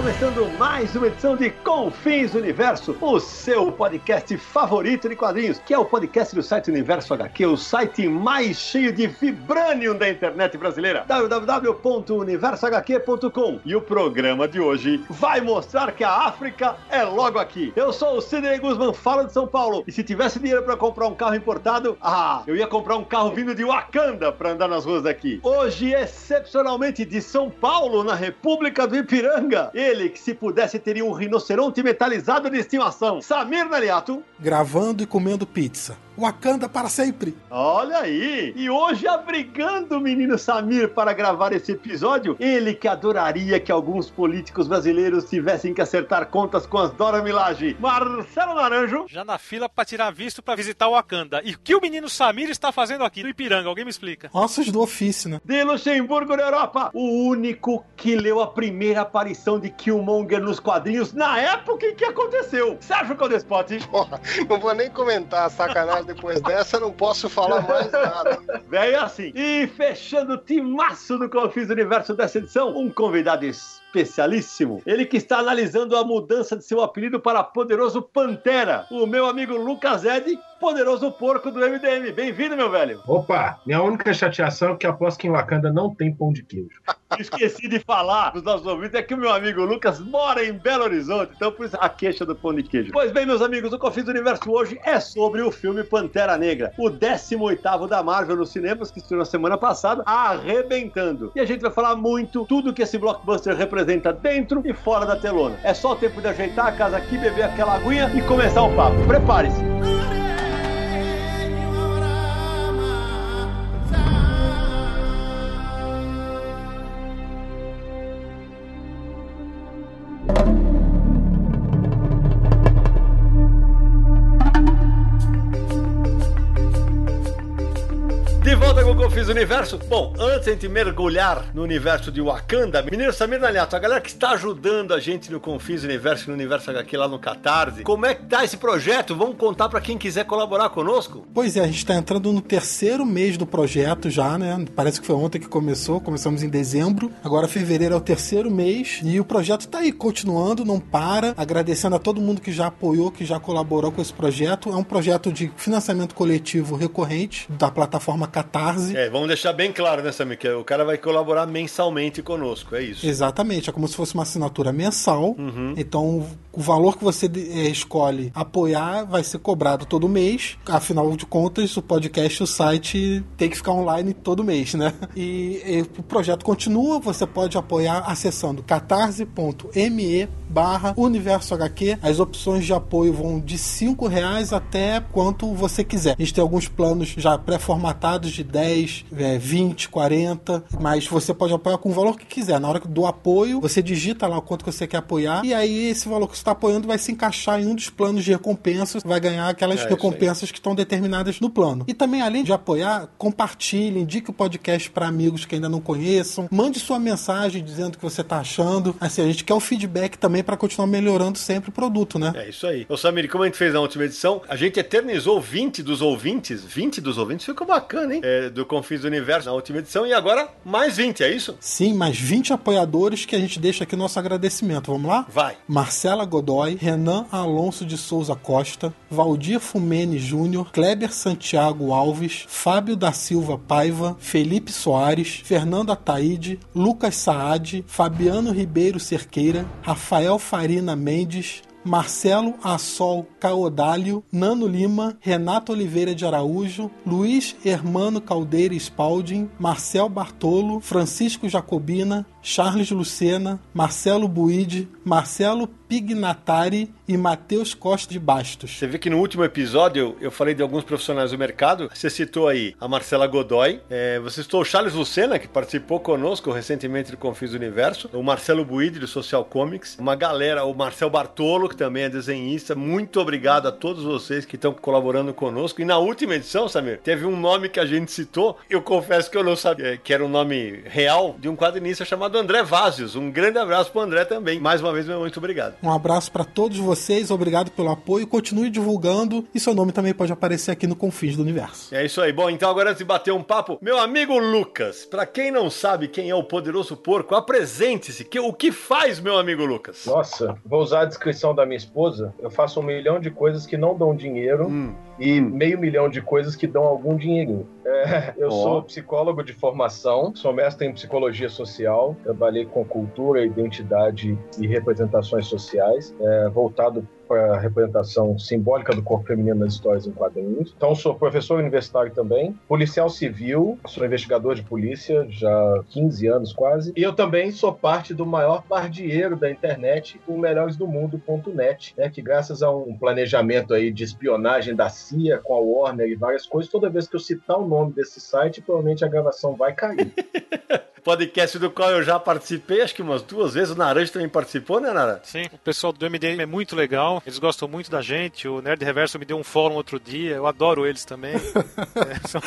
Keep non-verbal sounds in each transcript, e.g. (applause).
Começando mais uma edição de Confins Universo, o seu podcast favorito de quadrinhos, que é o podcast do site Universo HQ, o site mais cheio de vibranium da internet brasileira, www.universohq.com. E o programa de hoje vai mostrar que a África é logo aqui. Eu sou o Sidney Guzman, falo de São Paulo, e se tivesse dinheiro para comprar um carro importado, ah, eu ia comprar um carro vindo de Wakanda para andar nas ruas daqui. Hoje, excepcionalmente de São Paulo, na República do Ipiranga, ele que se pudesse teria um rinoceronte metalizado de estimação. Samir Naliato. Gravando e comendo pizza. Wakanda para sempre. Olha aí! E hoje abrigando o menino Samir para gravar esse episódio, ele que adoraria que alguns políticos brasileiros tivessem que acertar contas com as Dora Milage. Marcelo Naranjo. Já na fila para tirar visto para visitar o Wakanda. E o que o menino Samir está fazendo aqui no Ipiranga? Alguém me explica. Ossos do ofício, né? De Luxemburgo na Europa, o único que leu a primeira aparição de Killmonger nos quadrinhos na época em que aconteceu. Sérgio Codespot. Porra, não vou nem comentar a sacanagem depois dessa, não posso falar mais nada. (laughs) Velho assim. E fechando o timaço do Confis Universo dessa edição, um convidado especialíssimo. Ele que está analisando a mudança de seu apelido para Poderoso Pantera. O meu amigo Lucas Ed, Poderoso Porco do MDM. Bem-vindo, meu velho. Opa, minha única chateação é que aposto que em Wakanda não tem pão de queijo. Esqueci de falar dos nossos ouvintes é que o meu amigo Lucas mora em Belo Horizonte, então por isso a queixa do pão de queijo. Pois bem, meus amigos, o Confis do Universo hoje é sobre o filme Pantera Negra, o 18º da Marvel nos cinemas, que estreou na semana passada, arrebentando. E a gente vai falar muito tudo que esse blockbuster representa dentro e fora da telona. É só o tempo de ajeitar a casa aqui, beber aquela aguinha e começar o papo. Prepare-se. Volta com o Confis Universo. Bom, antes de a gente mergulhar no universo de Wakanda, menino Samir Naliato, a galera que está ajudando a gente no Confis Universo, no Universo HQ lá no Catarse, como é que tá esse projeto? Vamos contar para quem quiser colaborar conosco? Pois é, a gente está entrando no terceiro mês do projeto já, né? Parece que foi ontem que começou, começamos em dezembro, agora fevereiro é o terceiro mês e o projeto tá aí continuando, não para. Agradecendo a todo mundo que já apoiou, que já colaborou com esse projeto. É um projeto de financiamento coletivo recorrente da plataforma Catarse. É, vamos deixar bem claro, né, Samir, que o cara vai colaborar mensalmente conosco, é isso. Exatamente, é como se fosse uma assinatura mensal. Uhum. Então, o valor que você eh, escolhe apoiar vai ser cobrado todo mês. Afinal de contas, o podcast, o site tem que ficar online todo mês, né? E, e o projeto continua, você pode apoiar acessando catarse.me barra universo HQ. As opções de apoio vão de 5 reais até quanto você quiser. A gente tem alguns planos já pré-formatados de 10, é, 20, 40, mas você pode apoiar com o valor que quiser. Na hora do apoio, você digita lá o quanto que você quer apoiar e aí esse valor que você está apoiando vai se encaixar em um dos planos de recompensas, vai ganhar aquelas É, recompensas que estão determinadas no plano. E também, além de apoiar, compartilhe, indique o podcast para amigos que ainda não conheçam, mande sua mensagem dizendo o que você está achando. Assim, a gente quer o feedback também para continuar melhorando sempre o produto, né? É isso aí. Ô Samir, como a gente fez na última edição, a gente eternizou 20 dos ouvintes, 20 dos ouvintes, ficou bacana, hein? É, do Confis do Universo na última edição, e agora mais 20, é isso? Sim, mais 20 apoiadores que a gente deixa aqui nosso agradecimento. Vamos lá? Vai. Marcela Godoy, Renan Alonso de Souza Costa, Valdir Fumene Júnior, Kleber Santiago Alves, Fábio da Silva Paiva, Felipe Soares, Fernando Ataíde, Lucas Saad, Fabiano Ribeiro Cerqueira, Rafael Farina Mendes, Marcelo Assol Caodálio, Nano Lima, Renato Oliveira de Araújo, Luiz Hermano Caldeira Spalding, Marcel Bartolo, Francisco Jacobina, Charles Lucena, Marcelo Buide, Marcelo Pignatari e Matheus Costa de Bastos. Você vê que no último episódio eu falei de alguns profissionais do mercado. Você citou aí a Marcela Godoy, é, você citou o Charles Lucena, que participou conosco recentemente do Confis Universo, o Marcelo Buide, do Social Comics, uma galera, o Marcel Bartolo, que também é desenhista. Muito obrigado a todos vocês que estão colaborando conosco. E na última edição, Samir, teve um nome que a gente citou. Eu confesso que eu não sabia que era o um nome real de um quadrinista chamado André Vazios. Um grande abraço pro André também. Mais uma vez, meu muito obrigado. Um abraço para todos vocês, obrigado pelo apoio. Continue divulgando e seu nome também pode aparecer aqui no Confins do Universo. É isso aí. Bom, então agora antes de bater um papo, meu amigo Lucas, para quem não sabe quem é o poderoso porco, apresente-se. O que faz, meu amigo Lucas? Nossa, vou usar a descrição da minha esposa. Eu faço um milhão de coisas que não dão dinheiro hum. e meio milhão de coisas que dão algum dinheirinho. É, eu oh. sou psicólogo de formação, sou mestre em psicologia social, trabalhei com cultura, identidade e representações sociais, é, voltado para a representação simbólica do corpo feminino nas histórias em quadrinhos. Então, sou professor universitário também, policial civil, sou investigador de polícia já há 15 anos quase. E eu também sou parte do maior pardieiro da internet, o melhoresdomundo.net, né, que graças a um planejamento aí de espionagem da CIA com a Warner e várias coisas, toda vez que eu citar o nome desse site, provavelmente a gravação vai cair. (laughs) podcast do qual eu já participei, acho que umas duas vezes. O Naranja também participou, né, Nara? Sim, o pessoal do MDM é muito legal, eles gostam muito da gente. O Nerd Reverso me deu um fórum outro dia, eu adoro eles também. (laughs) é, são...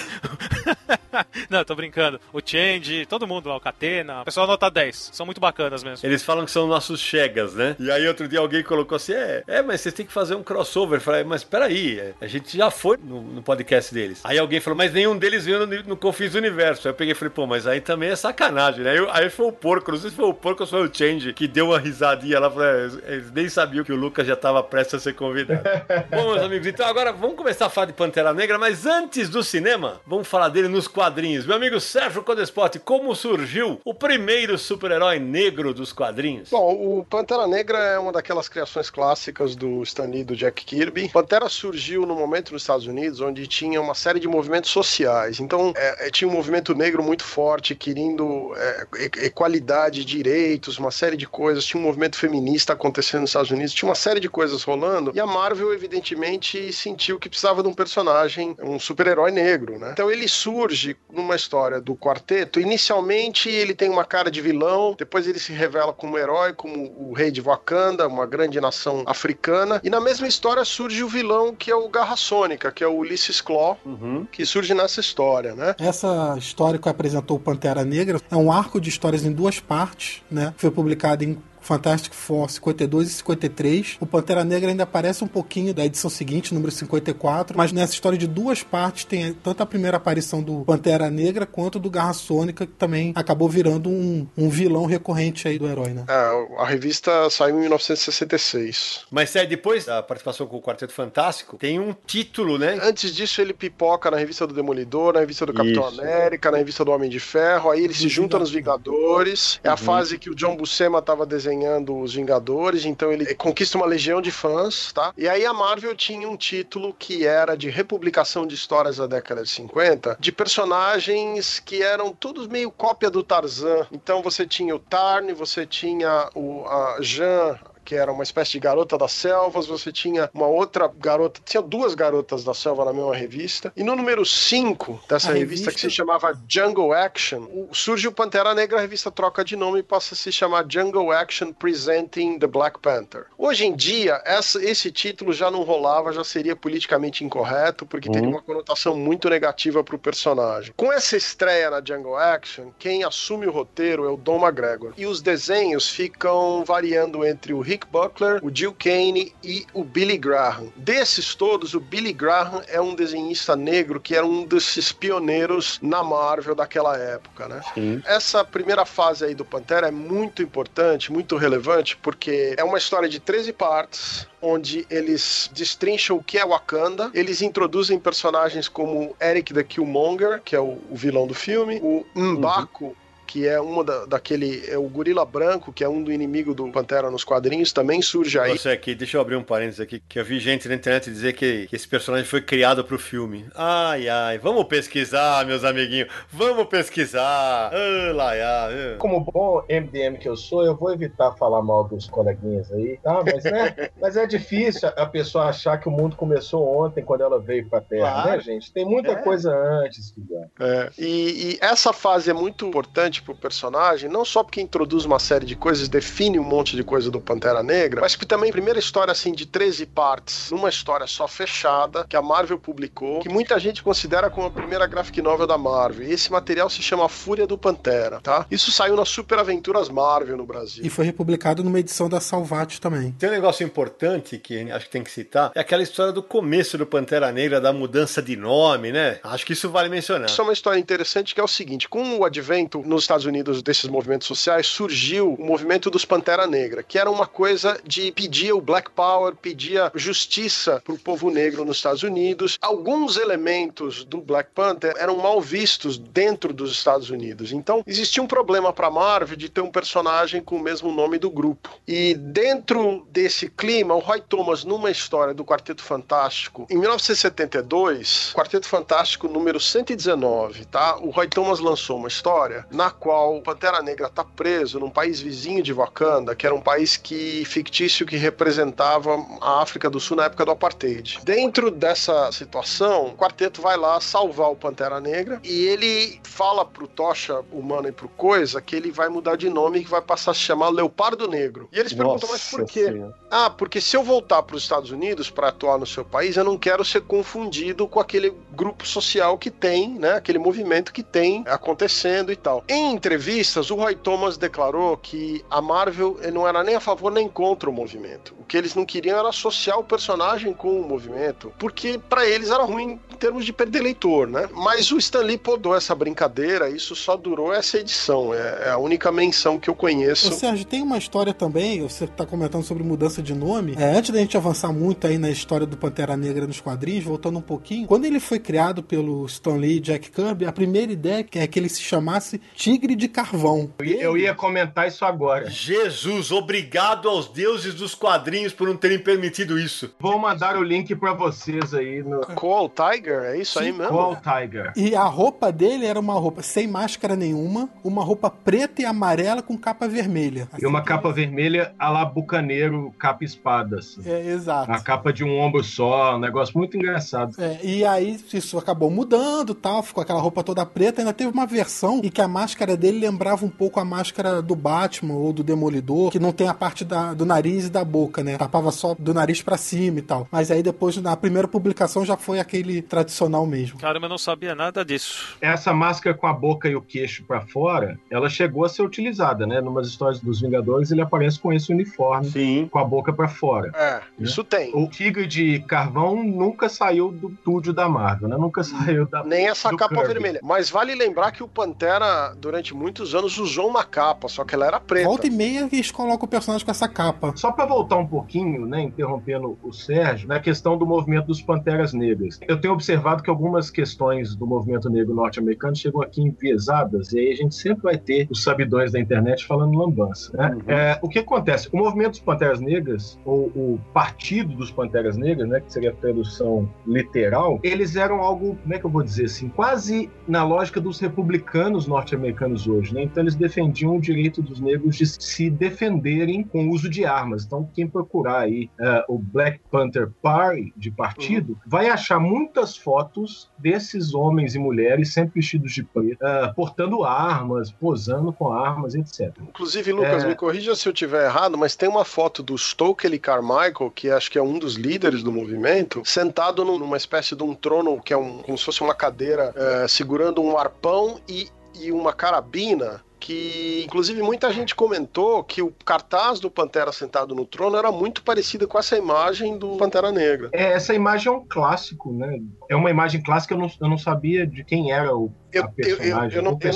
(laughs) Não, tô brincando. O Change, todo mundo lá, o Catena, o pessoal nota 10. São muito bacanas mesmo. Eles falam que são nossos chegas, né? E aí outro dia alguém colocou assim: é, é mas vocês têm que fazer um crossover. Eu falei, mas peraí, é, a gente já foi no, no, podcast deles. Aí alguém falou, mas nenhum deles veio no, no Confins do Universo. Aí eu peguei e falei, pô, mas aí também é sacanagem, né? Aí, aí foi o porco, não sei se foi o porco ou se foi o Change que deu uma risadinha lá. Falei, é, eles nem sabiam que o Lucas já tava prestes a ser convidado. (laughs) Bom, meus amigos, então agora vamos começar a falar de Pantera Negra, mas antes do cinema, vamos falar dele nos quadrinhos. Meu amigo Sérgio Codespot, como surgiu o primeiro super-herói negro dos quadrinhos? Bom, o Pantera Negra é uma daquelas criações clássicas do Stan Lee do Jack Kirby. Pantera surgiu no momento nos Estados Unidos onde tinha uma série de movimentos sociais. Então, é, é tinha um movimento negro muito forte, querendo é, equalidade, direitos, uma série de coisas. Tinha um movimento feminista acontecendo nos Estados Unidos, tinha uma série de coisas rolando. E a Marvel, evidentemente, sentiu que precisava de um personagem, um super-herói negro, né? Então ele surge numa história do quarteto. Inicialmente ele tem uma cara de vilão, depois ele se revela como herói, como o rei de Wakanda, uma grande nação africana. E na mesma história surge o vilão que é o Garra Sônica, que é o Ulysses Claw, uhum. que surge nessa história, né? Essa história que apresentou o Pantera Negra é um arco de histórias em duas partes, né? Foi publicado em Fantastic Four 52 e 53. O Pantera Negra ainda aparece um pouquinho da edição seguinte, número 54, mas nessa história de duas partes tem tanto a primeira aparição do Pantera Negra quanto do Garra Sônica, que também acabou virando um, um vilão recorrente aí do herói, né? É, a revista saiu em 1966. Mas é, depois da participação com o Quarteto Fantástico, tem um título, né? Antes disso, ele pipoca na revista do Demolidor, na revista do Capitão Isso. América, na revista do Homem de Ferro, aí ele se junta nos Vingadores. É a uhum. fase que o John Buscema estava desenhando desenhando os Vingadores, então ele conquista uma legião de fãs, tá? E aí a Marvel tinha um título que era de republicação de histórias da década de 50, de personagens que eram todos meio cópia do Tarzan. Então você tinha o Tarn, você tinha o a Jean, que era uma espécie de garota das selvas, você tinha uma outra garota, tinha duas garotas da selva na mesma revista. E no número 5 dessa revista, revista, que se chamava Jungle Action, surge o Pantera Negra, a revista troca de nome e passa a se chamar Jungle Action Presenting the Black Panther. Hoje em dia, essa, esse título já não rolava, já seria politicamente incorreto, porque uhum. teria uma conotação muito negativa para o personagem. Com essa estreia na Jungle Action, quem assume o roteiro é o Don McGregor. E os desenhos ficam variando entre o Rick Buckler, o Jill Kane e o Billy Graham. Desses todos, o Billy Graham é um desenhista negro que era um desses pioneiros na Marvel daquela época, né? Sim. Essa primeira fase aí do Pantera é muito importante, muito relevante, porque é uma história de 13 partes, onde eles destrincham o que é Wakanda, eles introduzem personagens como Eric the Killmonger, que é o, o vilão do filme, o M'Baku, uhum que é uma da, daquele. É o Gorila Branco, que é um do inimigo do Pantera nos quadrinhos, também surge aí. Você aqui, deixa eu abrir um parênteses aqui, que eu vi gente na internet dizer que, que esse personagem foi criado pro filme. Ai, ai, vamos pesquisar, meus amiguinhos. Vamos pesquisar. Ah, lá, ah, Como bom MDM que eu sou, eu vou evitar falar mal dos coleguinhas aí, tá? Mas, né, (laughs) mas é difícil a pessoa achar que o mundo começou ontem, quando ela veio pra Terra, né, claro. né, gente? Tem muita é. coisa antes que é. E, e, essa fase é muito importante pro personagem, não só porque introduz uma série de coisas, define um monte de coisa do Pantera Negra, mas que também, primeira história assim de 13 partes, numa história só fechada, que a Marvel publicou, que muita gente considera como a primeira graphic novel da Marvel. E esse material se chama Fúria do Pantera, tá? Isso saiu nas Super Aventuras Marvel no Brasil. E foi republicado numa edição da Salvat também. Tem um negócio importante que acho que tem que citar, é aquela história do começo do Pantera Negra, da mudança de nome, né? Acho que isso vale mencionar. Isso é uma história interessante que é o seguinte: com o advento nos Estados Unidos desses movimentos sociais, surgiu o movimento dos Pantera Negra, que era uma coisa de pedir o Black Power, pedia justiça para o povo negro nos Estados Unidos. Alguns elementos do Black Panther eram mal vistos dentro dos Estados Unidos. Então, existia um problema para Marvel de ter um personagem com o mesmo nome do grupo. E dentro desse clima, o Roy Thomas, numa história do Quarteto Fantástico, em 1972, Quarteto Fantástico número 119, tá? O Roy Thomas lançou uma história na qual o Pantera Negra tá preso num país vizinho de Wakanda, que era um país que fictício que representava a África do Sul na época do apartheid. Dentro dessa situação, o quarteto vai lá salvar o Pantera Negra e ele fala pro Tocha Humano e pro Coisa que ele vai mudar de nome e que vai passar a se chamar Leopardo Negro. E eles Nossa perguntam, mas por quê? Senhora. Ah, porque se eu voltar para os Estados Unidos para atuar no seu país, eu não quero ser confundido com aquele grupo social que tem, né? Aquele movimento que tem acontecendo e tal. Em entrevistas, o Roy Thomas declarou que a Marvel não era nem a favor nem contra o movimento. O que eles não queriam era associar o personagem com o movimento, porque para eles era ruim em termos de perder leitor, né? Mas o Stan Lee podou essa brincadeira, isso só durou essa edição. É, é a única menção que eu conheço. Ô, Sérgio, tem uma história também, você está comentando sobre mudança de nome. É, antes da gente avançar muito aí na história do Pantera Negra nos quadrinhos, voltando um pouquinho, quando ele foi criado pelo Stan Lee e Jack Kirby, a primeira ideia é que ele se chamasse Tigre de Carvão. Eu ia comentar isso agora. Jesus, obrigado aos deuses dos quadrinhos por não terem permitido isso. Vou mandar o link para vocês aí no. Coal Tiger, é isso Sim, aí mesmo? Coal Tiger. E a roupa dele era uma roupa sem máscara nenhuma, uma roupa preta e amarela com capa vermelha. Assim e uma capa vermelha a la bucaneiro, capa espada. Assim. É, exato. A capa de um ombro só, um negócio muito engraçado. É, e aí isso acabou mudando tal, ficou aquela roupa toda preta. Ainda teve uma versão em que a máscara dele lembrava um pouco a máscara do Batman ou do Demolidor, que não tem a parte da, do nariz e da boca, né? Tapava só do nariz para cima e tal. Mas aí depois, na primeira publicação, já foi aquele tradicional mesmo. Caramba, eu não sabia nada disso. Essa máscara com a boca e o queixo para fora, ela chegou a ser utilizada, né? Numas histórias dos Vingadores, ele aparece com esse uniforme, Sim. com a boca para fora. É, né? isso tem. O Tigre de Carvão nunca saiu do túdio da Marvel, né? Nunca (laughs) saiu da. Nem essa capa Kirby. vermelha. Mas vale lembrar que o Pantera, durante muitos anos, usou uma capa, só que ela era preta. Volta e meia eles colocam o personagem com essa capa. Só para voltar um pouquinho, né? Interrompendo o Sérgio, na questão do movimento dos Panteras Negras. Eu tenho observado que algumas questões do movimento negro norte-americano chegam aqui enviesadas, e aí a gente sempre vai ter os sabidões da internet falando lambança. Né? Uhum. É, o que acontece? O movimento dos Panteras Negras, ou o Partido dos Panteras Negras, né, que seria a tradução literal, eles eram algo, como é que eu vou dizer assim, quase na lógica dos republicanos norte-americanos hoje. Né? Então eles defendiam o direito dos negros de se defenderem com o uso de armas. Então quem procurar aí uh, o Black Panther Party de partido uhum. vai achar muitas fotos desses homens e mulheres sempre vestidos de preto, uh, portando armas, posando com armas, etc. Inclusive, Lucas, é... me corrija se eu estiver errado, mas tem uma foto do Stokely Carmichael, que acho que é um dos líderes do movimento, sentado numa espécie de um trono que é um, como se fosse uma cadeira, uh, segurando um arpão e, e uma carabina que inclusive muita gente comentou que o cartaz do Pantera sentado no trono era muito parecido com essa imagem do Pantera Negra. É, essa imagem é um clássico, né? É uma imagem clássica, eu não, eu não sabia de quem era o eu, eu, eu, eu, não, tenho,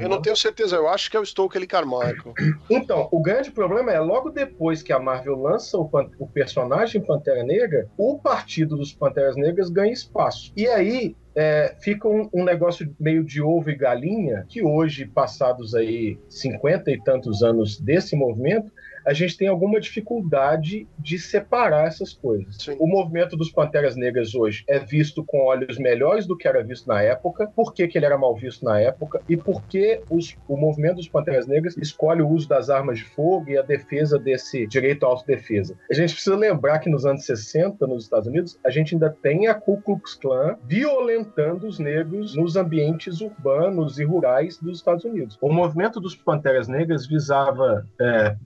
eu não tenho certeza, eu acho que é o Stokely Carmichael. (clears throat) Então, o grande problema é, logo depois que a Marvel lança o, o personagem Pantera Negra, o partido dos Panteras Negras ganha espaço. E aí, é, fica um, um, negócio meio de ovo e galinha, que hoje, passados aí cinquenta e tantos anos desse movimento, a gente tem alguma dificuldade de separar essas coisas. Sim. O movimento dos Panteras Negras hoje é visto com olhos melhores do que era visto na época. Por que, que ele era mal visto na época? E por que os, o movimento dos Panteras Negras escolhe o uso das armas de fogo e a defesa desse direito à autodefesa? A gente precisa lembrar que nos anos 60, nos Estados Unidos, a gente ainda tem a Ku Klux Klan violentando os negros nos ambientes urbanos e rurais dos Estados Unidos. O movimento dos Panteras Negras visava é,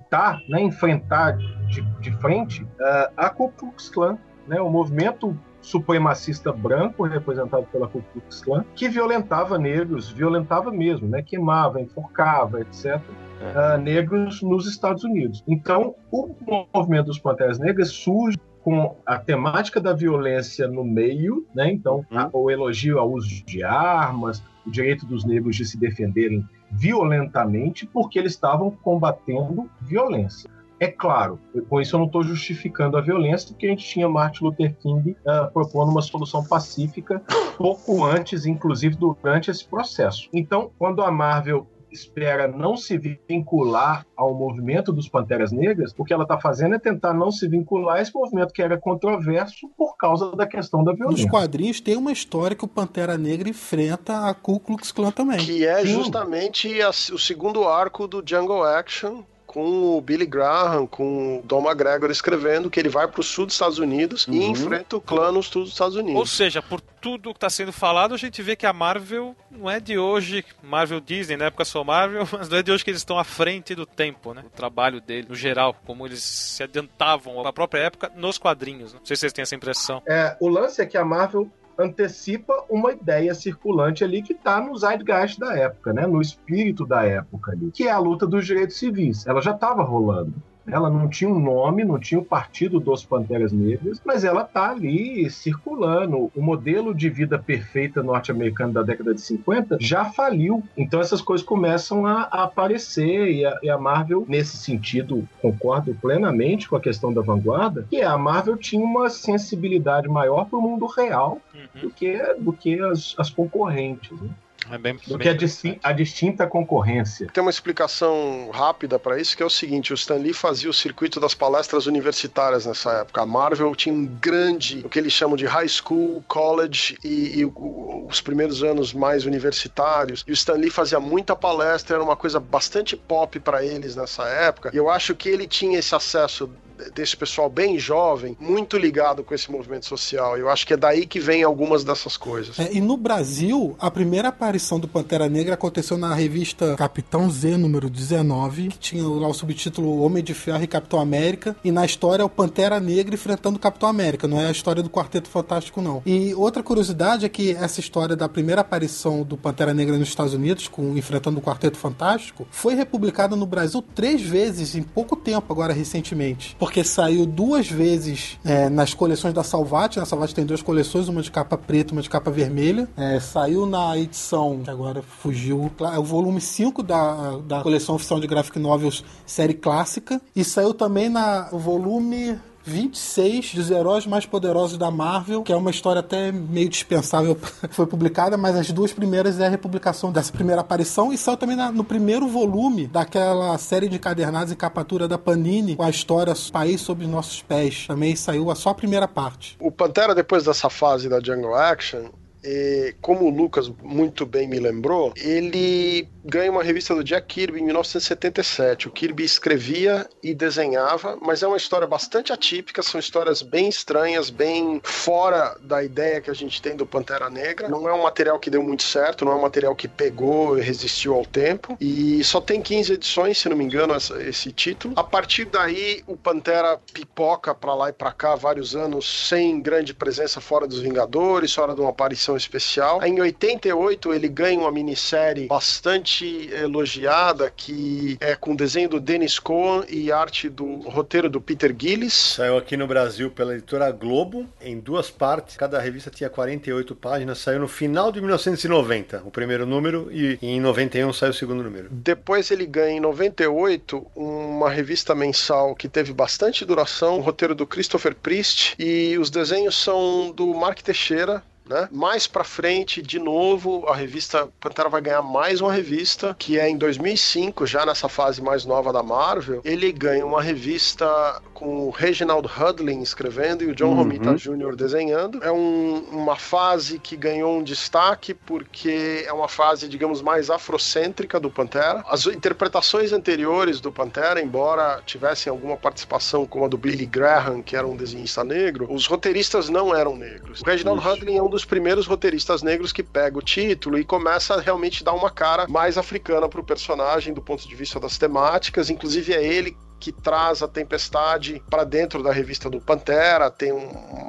peitar, né, enfrentar de, de frente uh, a Ku Klux Klan, né, o movimento supremacista branco representado pela Ku Klux Klan, que violentava negros, violentava mesmo, né, queimava, enforcava, etc. Uh, negros nos Estados Unidos. Então, o movimento dos Panteras Negras surge com a temática da violência no meio, né? Então, uhum. o elogio ao uso de armas, o direito dos negros de se defenderem violentamente porque eles estavam combatendo violência. É claro, com isso eu não estou justificando a violência, porque a gente tinha Martin Luther King uh, propondo uma solução pacífica pouco antes, inclusive durante esse processo. Então, quando a Marvel espera não se vincular ao movimento dos Panteras Negras, o que ela está fazendo é tentar não se vincular a esse movimento que era controverso por causa da questão da violência. Nos quadrinhos tem uma história que o Pantera Negra enfrenta a Ku Klux Klan também. Que é justamente a, o segundo arco do Jungle Action, com o Billy Graham, com o Tom McGregor escrevendo que ele vai para o sul dos Estados Unidos uhum. e enfrenta o clã no sul dos Estados Unidos. Ou seja, por tudo que está sendo falado, a gente vê que a Marvel não é de hoje, Marvel Disney, na época só Marvel, (laughs) mas não é de hoje que eles estão à frente do tempo, né? O trabalho dele, no geral, como eles se adiantavam na própria época nos quadrinhos. Né? Não sei se vocês têm essa impressão. É, o lance é que a Marvel antecipa uma ideia circulante ali que está no zeitgeist da época, né? no espírito da época ali, que é a luta dos direitos civis. Ela já estava rolando. Ela não tinha um nome, não tinha o Partido dos Panteras Negras, mas ela está ali circulando. O modelo de vida perfeita norte-americano da década de 50 já faliu. Então essas coisas começam a, a aparecer e a, e a, Marvel, nesse sentido, concordo plenamente com a questão da vanguarda, que a Marvel tinha uma sensibilidade maior para o mundo real uhum. do que, do que as, as concorrentes. Né? É bem, do bem que a, a, distinta concorrência. Tem uma explicação rápida para isso, que é o seguinte: o Stan Lee fazia o circuito das palestras universitárias nessa época. A Marvel tinha um grande, o que eles chamam de high school, college e, e os primeiros anos mais universitários. E o Stan Lee fazia muita palestra, era uma coisa bastante pop para eles nessa época. E eu acho que ele tinha esse acesso desse pessoal bem jovem, muito ligado com esse movimento social. Eu acho que é daí que vem algumas dessas coisas. É, e no Brasil, a primeira aparição do Pantera Negra aconteceu na revista Capitão Z, número 19, que tinha lá o subtítulo Homem de Ferro e Capitão América. E na história é o Pantera Negra enfrentando o Capitão América, não é a história do Quarteto Fantástico, não. E outra curiosidade é que essa história da primeira aparição do Pantera Negra nos Estados Unidos, com enfrentando o Quarteto Fantástico, foi republicada no Brasil três vezes em pouco tempo, agora recentemente. Porque porque saiu duas vezes é, nas coleções da Salvat. A Salvat tem duas coleções, uma de capa preta uma de capa vermelha. É, saiu na edição, que agora fugiu, é o volume 5 da, da coleção oficial de graphic novels série clássica. E saiu também na volume 26 dos heróis mais poderosos da Marvel, que é uma história até meio dispensável, (laughs) foi publicada, mas as duas primeiras é a republicação dessa primeira aparição e saiu também na, no primeiro volume daquela série de cadernados e capatura da Panini com a história País sob os nossos pés. Também saiu a só a primeira parte. O Pantera, depois dessa fase da Jungle Action, e, como o Lucas muito bem me lembrou, ele ganha uma revista do Jack Kirby em 1977. O Kirby escrevia e desenhava, mas é uma história bastante atípica, são histórias bem estranhas, bem fora da ideia que a gente tem do Pantera Negra. Não é um material que deu muito certo, não é um material que pegou e resistiu ao tempo. E só tem 15 edições, se não me engano, essa, esse título. A partir daí, o Pantera pipoca para lá e para cá vários anos sem grande presença fora dos Vingadores, fora de uma aparição especial. Aí, em 88, ele ganha uma minissérie bastante bastante elogiada, que é com desenho do Dennis Cohen e arte do roteiro do Peter Gillis. Saiu aqui no Brasil pela editora Globo, em duas partes. Cada revista tinha 48 páginas. Saiu no final de 1990, o primeiro número, e em 91 saiu o segundo número. Depois ele ganha em 98 uma revista mensal que teve bastante duração, o roteiro do Christopher Priest, e os desenhos são do Mark Teixeira, né? Mais pra frente, de novo, a revista Pantera vai ganhar mais uma revista, que é em 2005, já nessa fase mais nova da Marvel, ele ganha uma revista com o Reginald Hudlin escrevendo e o John uhum. Romita Jr. desenhando. É um, uma fase que ganhou um destaque porque é uma fase, digamos, mais afrocêntrica do Pantera. As interpretações anteriores do Pantera, embora tivessem alguma participação como a do Billy Graham, que era um desenhista negro, os roteiristas não eram negros. O Reginald Hudlin é um dos primeiros roteiristas negros que pega o título e começa a realmente dar uma cara mais africana para o personagem do ponto de vista das temáticas. Inclusive é ele que traz a Tempestade para dentro da revista do Pantera, tem um,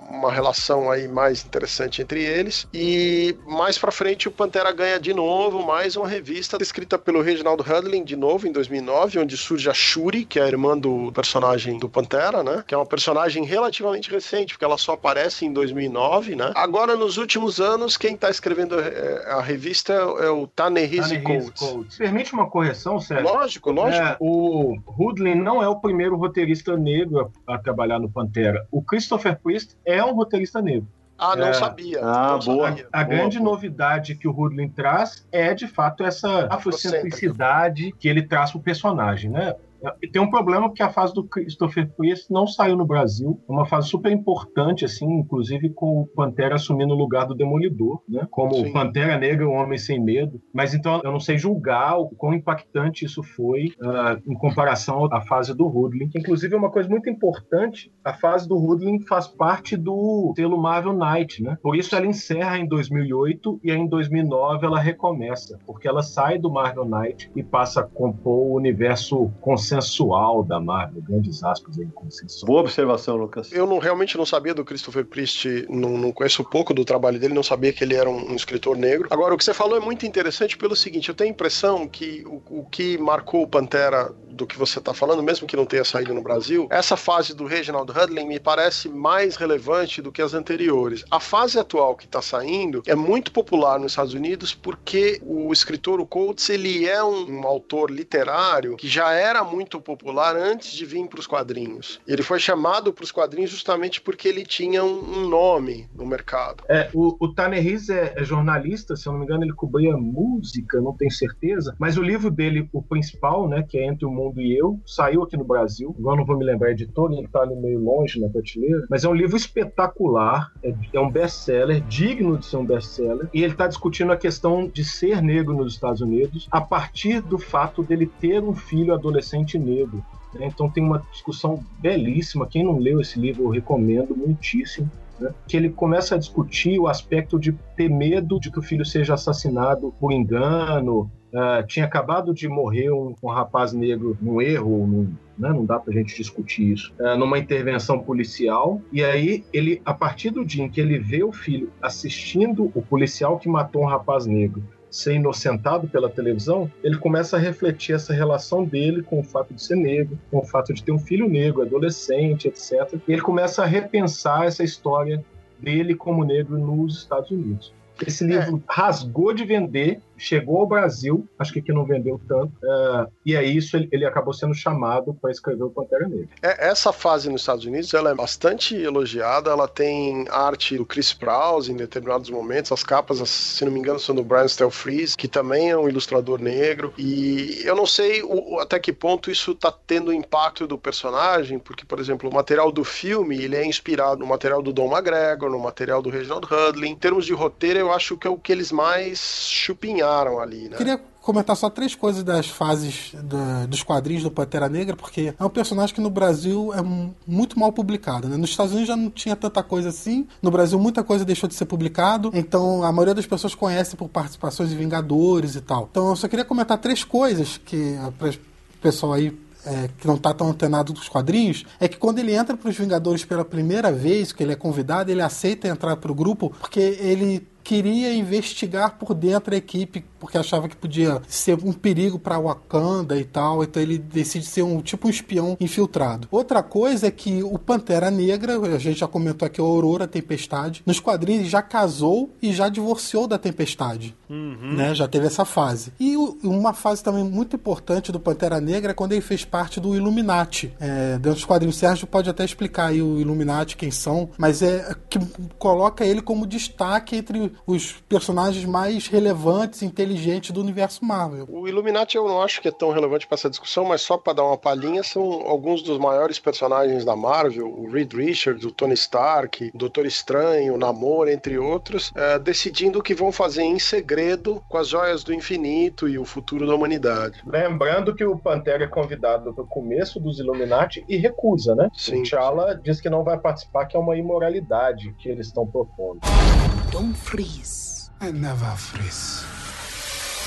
uma relação aí mais interessante entre eles. E mais para frente o Pantera ganha de novo mais uma revista escrita pelo Reginald Hudlin de novo em 2009, onde surge a Shuri, que é a irmã do personagem do Pantera, né? Que é uma personagem relativamente recente, porque ela só aparece em 2009, né? Agora nos últimos anos quem está escrevendo é, a revista é o Ta-Nehisi Coates. Permite uma correção, Sérgio? Lógico, lógico. É, o Hudlin não é o primeiro roteirista negro a, a, trabalhar no Pantera. O Christopher Priest é um roteirista negro. Ah, não é, sabia. Ah, não boa. Sabia. A, a boa, grande boa. novidade que o Rudlin traz é, de fato, essa afrocentricidade que ele traz para o personagem, né? Tem um problema porque a fase do Christopher Priest não saiu no Brasil. É uma fase super importante, assim, inclusive com o Pantera assumindo o lugar do Demolidor, né? Como Sim. Pantera Negra, o Homem Sem Medo. Mas então eu não sei julgar o quão impactante isso foi uh, em comparação à fase do Hoodlin. Inclusive, é uma coisa muito importante, a fase do Hoodlin faz parte do selo Marvel Knight, né? Por isso ela encerra em 2008 e aí em 2009 ela recomeça, porque ela sai do Marvel Knight e passa a compor o universo conceitual consensual da Marvel, grandes aspas aí, consensual. Boa observação, Lucas. Eu não, realmente não sabia do Christopher Priest, não, não conheço pouco do trabalho dele, não sabia que ele era um, um, escritor negro. Agora, o que você falou é muito interessante pelo seguinte, eu tenho a impressão que o, o que marcou o Pantera do que você está falando, mesmo que não tenha saído no Brasil, essa fase do Reginald Hudlin me parece mais relevante do que as anteriores. A fase atual que está saindo é muito popular nos Estados Unidos porque o escritor, o Coates, ele é um, um autor literário que já era muito popular antes de vir para os quadrinhos. Ele foi chamado para os quadrinhos justamente porque ele tinha um, nome no mercado. É, o, o é, é, jornalista, se eu não me engano, ele cobria música, não tenho certeza, mas o livro dele, o principal, né, que é Entre o Mundo e Eu, saiu aqui no Brasil. Agora não vou me lembrar a editora, ele está ali meio longe na prateleira. Mas é um livro espetacular, é, é um best-seller, digno de ser um best-seller. E ele está discutindo a questão de ser negro nos Estados Unidos a partir do fato dele ter um filho adolescente negro. Né? Então tem uma discussão belíssima. Quem não leu esse livro, eu recomendo muitíssimo. Né? Que ele começa a discutir o aspecto de ter medo de que o filho seja assassinado por engano, Uh, tinha acabado de morrer um, um rapaz negro num erro, num, né, não dá pra gente discutir isso, uh, numa intervenção policial. E aí, ele, a partir do dia em que ele vê o filho assistindo o policial que matou um rapaz negro ser inocentado pela televisão, ele começa a refletir essa relação dele com o fato de ser negro, com o fato de ter um filho negro, adolescente, etc. E ele começa a repensar essa história dele como negro nos Estados Unidos. Esse livro é. rasgou de vender chegou ao Brasil, acho que aqui não vendeu tanto, uh, e é isso, ele, ele, acabou sendo chamado para escrever o Pantera Negra. É, essa fase nos Estados Unidos ela é bastante elogiada, ela tem arte do Chris Prowse em determinados momentos, as capas, se não me engano, são do Brian Stelfreeze, que também é um ilustrador negro, e eu não sei o, até que ponto isso está tendo impacto do personagem, porque, por exemplo, o material do filme, ele é inspirado no material do Don McGregor, no material do Reginald Hudlin, em termos de roteiro, eu acho que é o que eles mais chupinharam ali, né? Queria comentar só três coisas das fases do, dos quadrinhos do Pantera Negra, porque é um personagem que no Brasil é muito mal publicado. Né? Nos Estados Unidos já não tinha tanta coisa assim, no Brasil muita coisa deixou de ser publicado, então a maioria das pessoas conhece por participações de Vingadores e tal. Então eu só queria comentar três coisas que para o pessoal aí é, que não está tão antenado dos quadrinhos, é que quando ele entra para os Vingadores pela primeira vez, que ele é convidado, ele aceita entrar para o grupo porque ele queria investigar por dentro a equipe porque achava que podia ser um perigo para Wakanda e tal, então ele decide ser um tipo um espião infiltrado. Outra coisa é que o Pantera Negra, a gente já comentou aqui a Aurora Tempestade, nos quadrinhos já casou e já divorciou da Tempestade, uhum. né? Já teve essa fase. E uma fase também muito importante do Pantera Negra é quando ele fez parte do Illuminati. É, dentro dos quadrinhos, o Sérgio pode até explicar aí o Illuminati, quem são, mas é que coloca ele como destaque entre os personagens mais relevantes e inteligentes do universo Marvel. O Illuminati eu não acho que é tão relevante para essa discussão, mas só para dar uma palhinha, são alguns dos maiores personagens da Marvel, o Reed Richards, o Tony Stark, o Doutor Estranho, o Namor, entre outros, é, decidindo o que vão fazer em segredo com as joias do infinito e o futuro da humanidade. Lembrando que o Pantera é convidado para o começo dos Illuminati e recusa, né? Sim. O T'Challa diz que não vai participar, que é uma imoralidade que eles estão propondo. Don't freeze. I never freeze.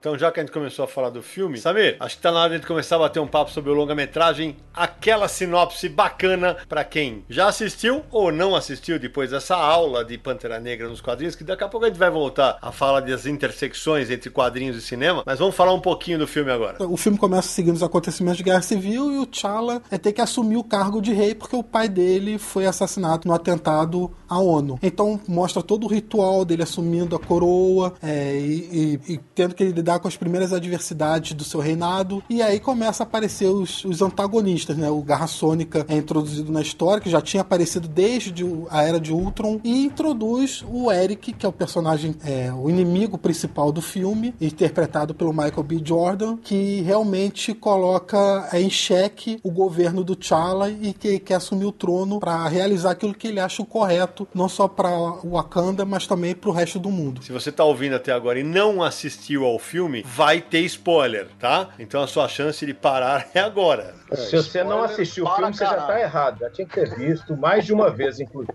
Então, já que a gente começou a falar do filme, Samir, acho que tá na hora de a gente começar a bater um papo sobre o longa-metragem, aquela sinopse bacana para quem já assistiu ou não assistiu depois dessa aula de Pantera Negra nos quadrinhos, que daqui a pouco a gente vai voltar a falar das intersecções entre quadrinhos e cinema, mas vamos falar um pouquinho do filme agora. O filme começa seguindo os acontecimentos de Guerra Civil e o T'Challa é ter que assumir o cargo de rei porque o pai dele foi assassinado no atentado à ONU. Então mostra todo o ritual dele assumindo a coroa é, e, e, e tendo que lidar lidar com as primeiras adversidades do seu reinado, e aí começa a aparecer os, os antagonistas, né? O Garra Sônica é introduzido na história, que já tinha aparecido desde a Era de Ultron, e introduz o Eric, que é o personagem, é, o inimigo principal do filme, interpretado pelo Michael B. Jordan, que realmente coloca em xeque o governo do T'Challa e que quer assumir o trono para realizar aquilo que ele acha correto, não só para o Wakanda, mas também para o resto do mundo. Se você está ouvindo até agora e não assistiu ao filme, filme, vai ter spoiler, tá? Então a sua chance de parar é agora. É, Se você não assistiu o filme, você já tá errado. Já tinha que ter visto mais de uma vez, inclusive.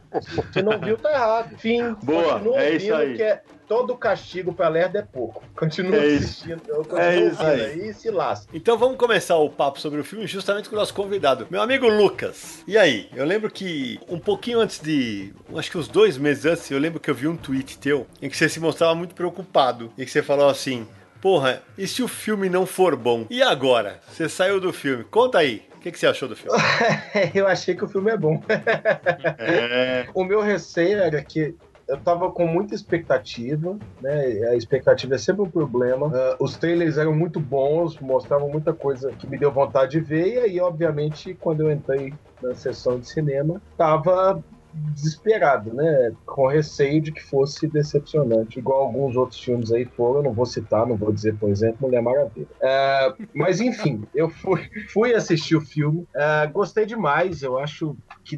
Se não viu, tá errado. Fim. Boa, é isso aí. Que é todo castigo pra lerda é pouco. (laughs) Continua é assistindo. Eu continuo é isso aí. aí e se lasca. Então vamos começar o papo sobre o filme justamente com o nosso convidado, meu amigo Lucas. E aí? Eu lembro que um pouquinho antes de. Acho que uns dois meses antes, eu lembro que eu vi um tweet teu em que você se mostrava muito preocupado. E que você falou assim: Porra, e se o filme não for bom? E agora? Você saiu do filme. Conta aí. O que, que você achou do filme? (laughs) eu achei que o filme é bom. é. O meu receio era que eu tava com muita expectativa, né? A expectativa é sempre um problema. Uh, os trailers eram muito bons, mostravam muita coisa que me deu vontade de ver, e aí, obviamente, quando eu entrei na sessão de cinema, tava desesperado, né? Com receio de que fosse decepcionante, igual alguns outros filmes aí foram. Eu não vou citar, não vou dizer, por exemplo, Mulher Maravilha. É, mas enfim, eu fui, fui assistir o filme, é, gostei demais. Eu acho que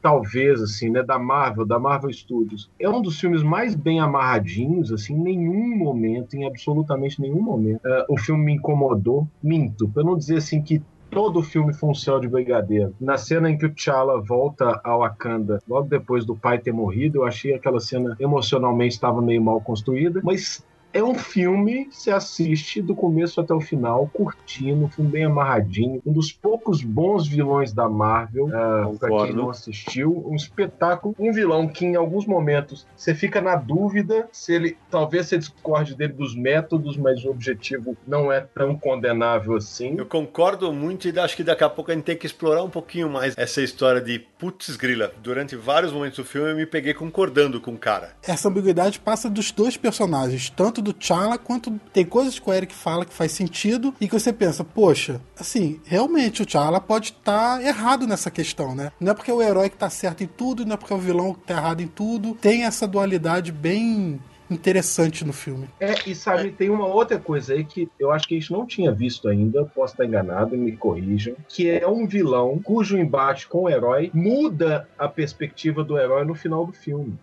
talvez assim, né, da Marvel, da Marvel Studios. É um dos filmes mais bem amarradinhos, assim, em nenhum momento, em absolutamente nenhum momento, uh, o filme me incomodou. Minto, para não dizer assim que todo o filme foi um céu de brigadeiro. Na cena em que o T'Challa volta ao Wakanda, logo depois do pai ter morrido, eu achei aquela cena emocionalmente estava meio mal construída, mas é um filme que se assiste do começo até o final, curtindo, um filme bem amarradinho, um dos poucos bons vilões da Marvel, uh, pra quem não assistiu, um espetáculo, um vilão que em alguns momentos você fica na dúvida se ele, talvez você discorde dele dos métodos, mas o objetivo não é tão condenável assim. Eu concordo muito e acho que daqui a pouco a gente tem que explorar um pouquinho mais essa história de putz grila. Durante vários momentos do filme eu me peguei concordando com o cara. Essa ambiguidade passa dos dois personagens, tanto do T'Challa, quanto tem coisas que o Eric fala que faz sentido e que você pensa, poxa, assim, realmente o T'Challa pode estar tá errado nessa questão, né? Não é porque o herói que tá certo em tudo, não é porque o vilão que tá errado em tudo. Tem essa dualidade bem interessante no filme. É, e sabe, tem uma outra coisa aí que eu acho que a gente não tinha visto ainda, posso estar enganado, me corrijam, que é um vilão cujo embate com o herói muda a perspectiva do herói no final do filme.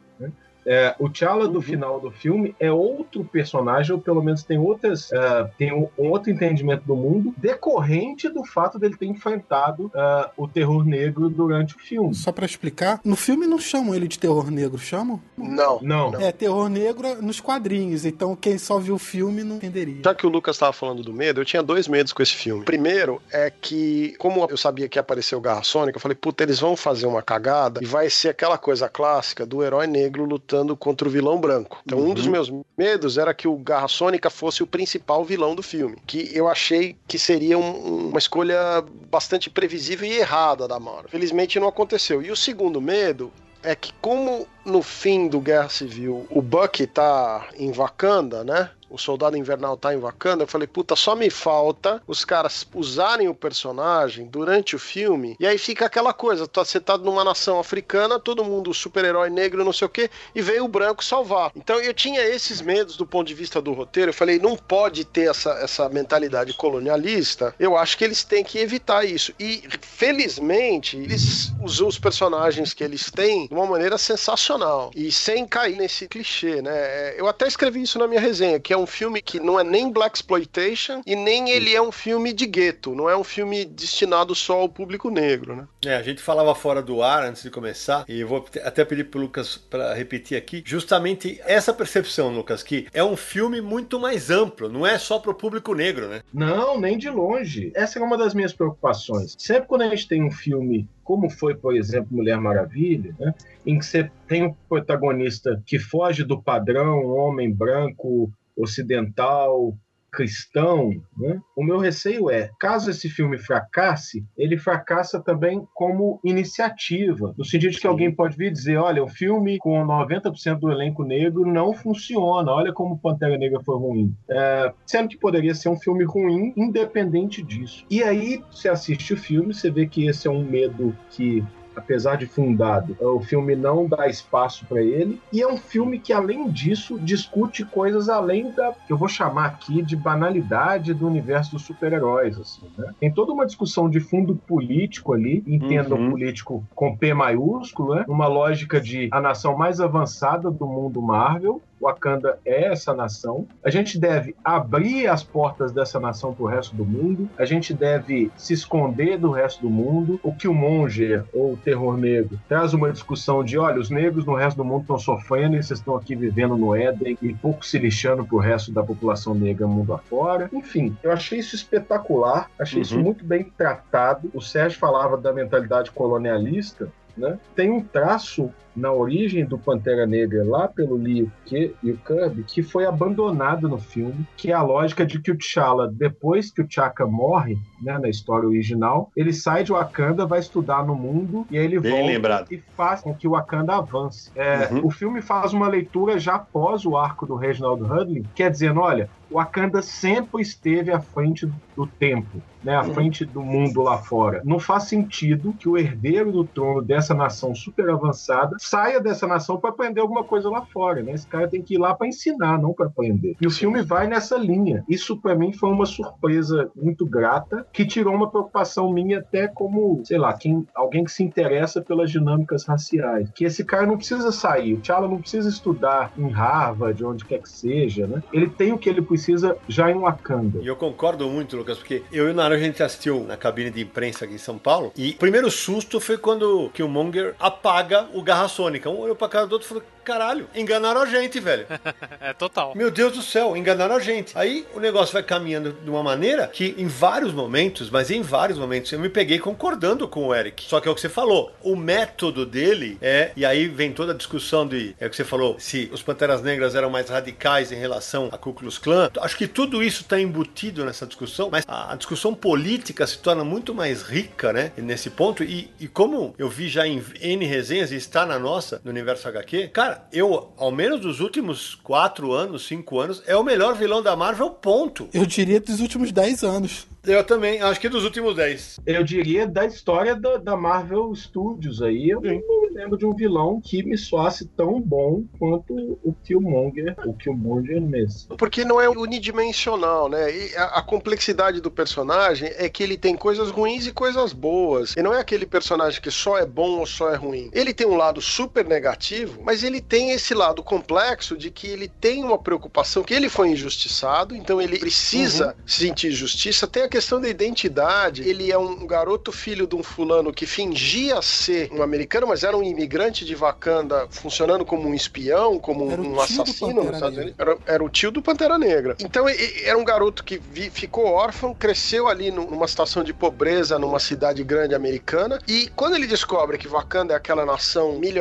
É, o T'Challa do uhum. final do filme é outro personagem, ou pelo menos tem outras, uh, tem um, um, outro entendimento do mundo decorrente do fato dele ter enfrentado uh, o terror negro durante o filme. Só para explicar, no filme não chamam ele de terror negro, chamam? Não, não. É terror negro nos quadrinhos, então quem só viu o filme não entenderia. Já que o Lucas estava falando do medo, eu tinha dois medos com esse filme. Primeiro é que, como eu sabia que ia aparecer o Garra Sônica, eu falei, puta, eles vão fazer uma cagada e vai ser aquela coisa clássica do herói negro lutando lutando contra o vilão branco. Então, uhum. um dos uhum. meus medos era que o Garra Sônica fosse o principal vilão do filme, que eu achei que seria um, uma escolha bastante previsível e errada da Marvel. Felizmente não aconteceu. E o segundo medo é que como no fim do Guerra Civil o Bucky tá em Wakanda, né? O Soldado Invernal tá em Wakanda, eu falei, puta, só me falta os caras usarem o personagem durante o filme, e aí fica aquela coisa, você tá numa nação africana, todo mundo super-herói negro, não sei o quê, e veio o branco salvar. Então eu tinha esses medos do ponto de vista do roteiro, eu falei, não pode ter essa, essa mentalidade colonialista, eu acho que eles têm que evitar isso. E felizmente, eles usam os personagens que eles têm de uma maneira sensacional, e sem cair nesse clichê, né? Eu até escrevi isso na minha resenha, que é um filme que não é nem Black Exploitation e nem ele é um filme de gueto, não é um filme destinado só ao público negro, né? É, a gente falava fora do ar antes de começar, e eu vou até pedir pro Lucas para repetir aqui, justamente essa percepção, Lucas, que é um filme muito mais amplo, não é só pro público negro, né? Não, nem de longe. Essa é uma das minhas preocupações. Sempre quando a gente tem um filme como foi, por exemplo, Mulher Maravilha, né, em que você tem um protagonista que foge do padrão, homem branco, ocidental, cristão, né? o meu receio é, caso esse filme fracasse, ele fracassa também como iniciativa, no sentido de que alguém pode vir dizer, olha, o filme com 90% do elenco negro não funciona, olha como Pantera Negra foi ruim. É, sendo que poderia ser um filme ruim, independente disso. E aí, você assiste o filme, você vê que esse é um medo que apesar de fundado, o filme não dá espaço para ele. E é um filme que, além disso, discute coisas além da que eu vou chamar aqui de banalidade do universo dos super-heróis. Assim, né? Tem toda uma discussão de fundo político ali, entenda uhum. o político com P maiúsculo, né? uma lógica de a nação mais avançada do mundo Marvel, Wakanda é essa nação. A gente deve abrir as portas dessa nação para o resto do mundo. A gente deve se esconder do resto do mundo. O que o Monger ou o Terror Negro traz uma discussão de: olha, os negros no resto do mundo estão sofrendo e vocês estão aqui vivendo no Éden e pouco se lixando para o resto da população negra mundo afora. Enfim, eu achei isso espetacular, achei uhum. isso muito bem tratado. O Sérgio falava da mentalidade colonialista. Né? Tem um traço na origem do Pantera Negra lá pelo Lee e o Kirby que foi abandonado no filme, que é a lógica de que o T'Challa, depois que o T'Chaka morre, né, na história original, ele sai de Wakanda, vai estudar no mundo e aí ele Bem volta lembrado. e faz com que o Wakanda avance. É, uhum. O filme faz uma leitura já após o arco do Reginald Hudlin, quer dizendo, olha, o Wakanda sempre esteve à frente do tempo, né, à frente do mundo lá fora. Não faz sentido que o herdeiro do trono dessa nação super avançada saia dessa nação para aprender alguma coisa lá fora, né? Esse cara tem que ir lá para ensinar, não para aprender. E o filme vai nessa linha. Isso para mim foi uma surpresa muito grata que tirou uma preocupação minha até como, sei lá, quem, alguém que se interessa pelas dinâmicas raciais. Que esse cara não precisa sair, o T'Challa não precisa estudar em Harvard, onde quer que seja, né? Ele tem o que ele precisa já em Wakanda. E eu concordo muito, Lucas, porque eu e o Nara a gente assistiu na cabine de imprensa aqui em São Paulo e o primeiro susto foi quando o Killmonger apaga o Garra Sônica. Um olhou pra cara do outro e falou: caralho, enganaram a gente, velho. (laughs) é total. Meu Deus do céu, enganaram a gente. Aí o negócio vai caminhando de uma maneira que em vários momentos, mas em vários momentos, eu me peguei concordando com o Eric. Só que é o que você falou, o método dele é, e aí vem toda a discussão de, é o que você falou, se os Panteras Negras eram mais radicais em relação a Ku Klux Klan. Acho que tudo isso está embutido nessa discussão, mas a, discussão política se torna muito mais rica, né, nesse ponto. E, e como eu vi já em N resenhas e está na nossa, no universo HQ, cara, eu, ao menos dos últimos quatro anos, cinco anos, é o melhor vilão da Marvel, ponto. Eu diria dos últimos dez anos. Eu também, acho que dos últimos 10. Eu diria da história da, da Marvel Studios aí. Eu Sim. não me lembro de um vilão que me soasse tão bom quanto o Killmonger, o Killmonger mesmo. Porque não é unidimensional, né? E a, a, complexidade do personagem é que ele tem coisas ruins e coisas boas. E não é aquele personagem que só é bom ou só é ruim. Ele tem um lado super negativo, mas ele tem esse lado complexo de que ele tem uma preocupação que ele foi injustiçado, então ele precisa uhum. sentir justiça. Tem questão da identidade. Ele é um garoto filho de um fulano que fingia ser um americano, mas era um imigrante de Wakanda funcionando como um espião, como Era um assassino nos Estados. Unidos. Era, era o tio do Pantera Negra. Então era um garoto que vi- ficou órfão, cresceu ali num- numa situação de pobreza numa cidade grande americana. E quando ele descobre que Wakanda é aquela nação milionária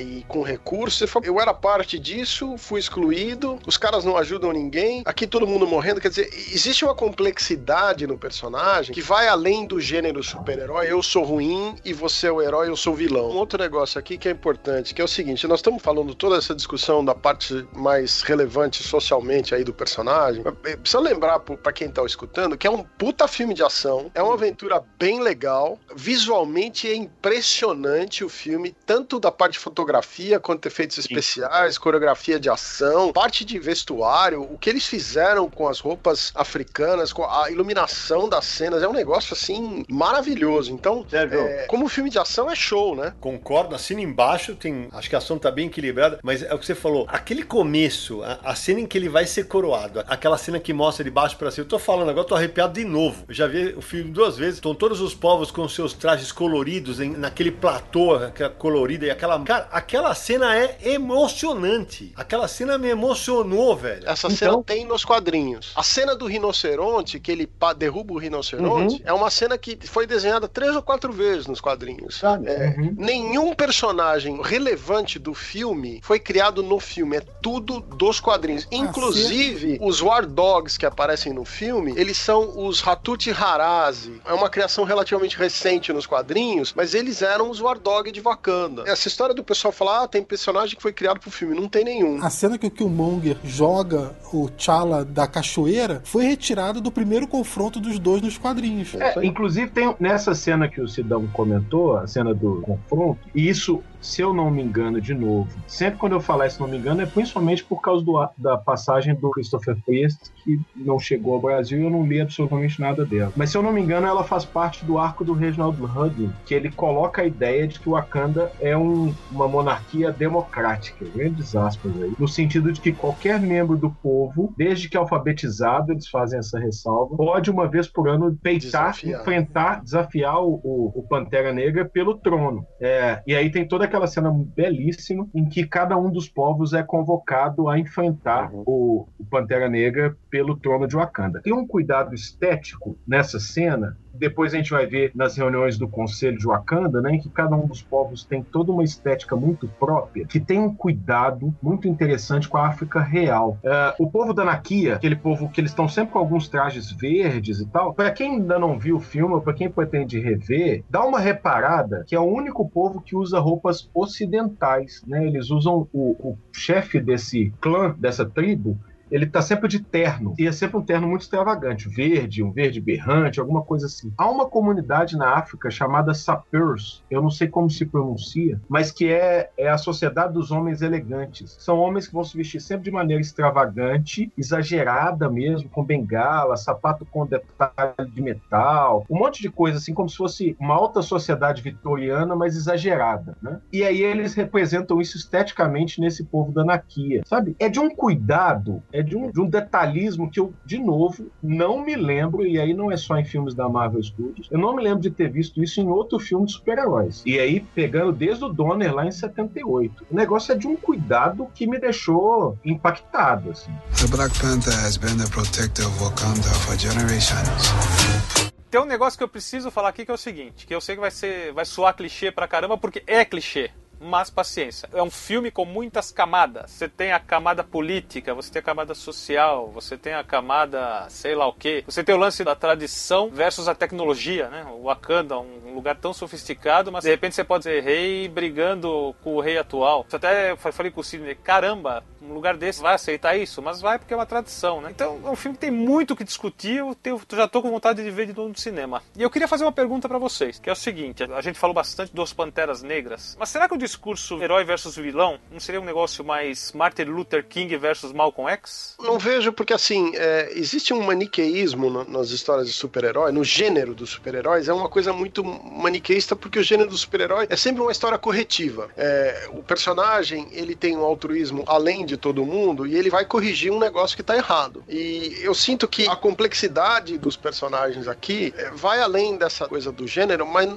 e com recursos, eu era parte disso, fui excluído, os caras não ajudam ninguém, aqui todo mundo morrendo. Quer dizer, existe uma complexidade no personagem que vai além do gênero super-herói. Eu sou ruim e você é o herói, eu sou o vilão. Um outro negócio aqui que é importante, que é o seguinte: nós estamos falando toda essa discussão da parte mais relevante socialmente aí do personagem. mas Precisa lembrar pra quem tá escutando que é um puta filme de ação, é uma aventura bem legal, visualmente é impressionante o filme, tanto da parte de fotografia quanto efeitos especiais, coreografia de ação, parte de vestuário, o que eles fizeram com as roupas africanas, com a iluminação das cenas, é um negócio assim maravilhoso. Então, é, como filme de ação é show, né? Concordo, assina embaixo, tem. Acho que a ação tá bem equilibrada, mas é o que você falou. Aquele começo, a, a cena em que ele vai ser coroado, aquela cena que mostra de baixo pra cima. Eu tô falando agora, tô arrepiado de novo. Eu já vi o filme duas vezes. Estão todos os povos com seus trajes coloridos em- naquele platô, aquela colorida e aquela. Cara, aquela cena é emocionante. Aquela cena me emocionou, velho. Essa Então- cena tem nos quadrinhos. A cena do rinoceronte, que ele derruba o rinoceronte, é uma cena que foi desenhada três ou quatro vezes nos quadrinhos. Sabe? É, Nenhum personagem relevante do filme foi criado no filme. É tudo dos quadrinhos. Inclusive, os War Dogs que aparecem no filme, eles são os Hatuti Harazi. É uma criação relativamente recente nos quadrinhos, mas eles eram os War Dog de Wakanda. Essa história do pessoal falar, ah, tem personagem que foi criado pro filme. Não tem nenhum. A cena que o Killmonger joga o T'Challa da cachoeira foi retirada do primeiro confronto dos dois nos quadrinhos. É, inclusive tem nessa cena que o Sidão comentou, a cena do confronto, e isso, se eu não me engano, de novo, sempre quando eu falar se não me engano, é principalmente por causa do, da passagem do Christopher Priest, que não chegou ao Brasil e eu não li absolutamente nada dela. Mas se eu não me engano, ela faz parte do arco do Reginald Hudlin, que ele coloca a ideia de que o Wakanda é um- uma monarquia democrática, grandes aspas aí, no sentido de que qualquer membro do povo, desde que alfabetizado, eles fazem essa ressalva, pode uma vez por ano peitar, Desafiar. enfrentar, desafiar o, o- o Pantera Negra pelo trono. É, e aí tem toda aquela cena belíssima em que cada um dos povos é convocado a enfrentar o, o Pantera Negra pelo trono de Wakanda. Tem um cuidado estético nessa cena depois a gente vai ver nas reuniões do Conselho de Wakanda, né, em que cada um dos povos tem toda uma estética muito própria, que tem um cuidado muito interessante com a África real. É, o povo da Nakia, aquele povo que eles estão sempre com alguns trajes verdes e tal, para quem ainda não viu o filme, ou para quem pretende rever, dá uma reparada que é o único povo que usa roupas ocidentais, né? Eles usam o, o chefe desse clã, dessa tribo, ele tá sempre de terno. E é sempre um terno muito extravagante, verde, um verde berrante, alguma coisa assim. Há uma comunidade na África chamada Sapeurs, eu não sei como se pronuncia, mas que é, é a sociedade dos homens elegantes. São homens que vão se vestir sempre de maneira extravagante, exagerada mesmo, com bengala, sapato com detalhe de metal, um monte de coisa assim, como se fosse uma alta sociedade vitoriana, mas exagerada, né? E aí eles representam isso esteticamente nesse povo da Nakia, sabe? É de um cuidado, é de um, de um detalhismo que eu, de novo, não me lembro, e aí não é só em filmes da Marvel Studios, eu não me lembro de ter visto isso em outro filme de super-heróis. E aí, pegando desde o Donner lá em 78. O negócio é de um cuidado que me deixou impactado, assim. The Black Panther has been the protector of Wakanda for generations. Tem um negócio que eu preciso falar aqui que é o seguinte, que eu sei que vai ser, vai soar clichê pra caramba porque é clichê. Mas paciência. É um filme com muitas camadas. Você tem a camada política, você tem a camada social, você tem a camada sei lá o quê. Você tem o lance da tradição versus a tecnologia, né? O Wakanda, um lugar tão sofisticado, mas de repente você pode ser rei brigando com o rei atual. Você até falei com o Sidney, caramba, um lugar desse vai aceitar isso? Mas vai porque é uma tradição, né? Então é um filme que tem muito o que discutir, eu tenho- já tô com vontade de ver de novo no cinema. E eu queria fazer uma pergunta pra vocês, que é o seguinte, a gente falou bastante dos Panteras Negras, mas será que o discurso herói versus vilão? Não seria um negócio mais Martin Luther King versus Malcolm X? Não vejo, porque assim, é, existe um maniqueísmo no, nas histórias de super-herói, no gênero dos super-heróis, é uma coisa muito maniqueísta, porque o gênero do super-herói é sempre uma história corretiva. É, o personagem, ele tem um altruísmo além de todo mundo e ele vai corrigir um negócio que tá errado. E eu sinto que a complexidade dos personagens aqui é, vai além dessa coisa do gênero, mas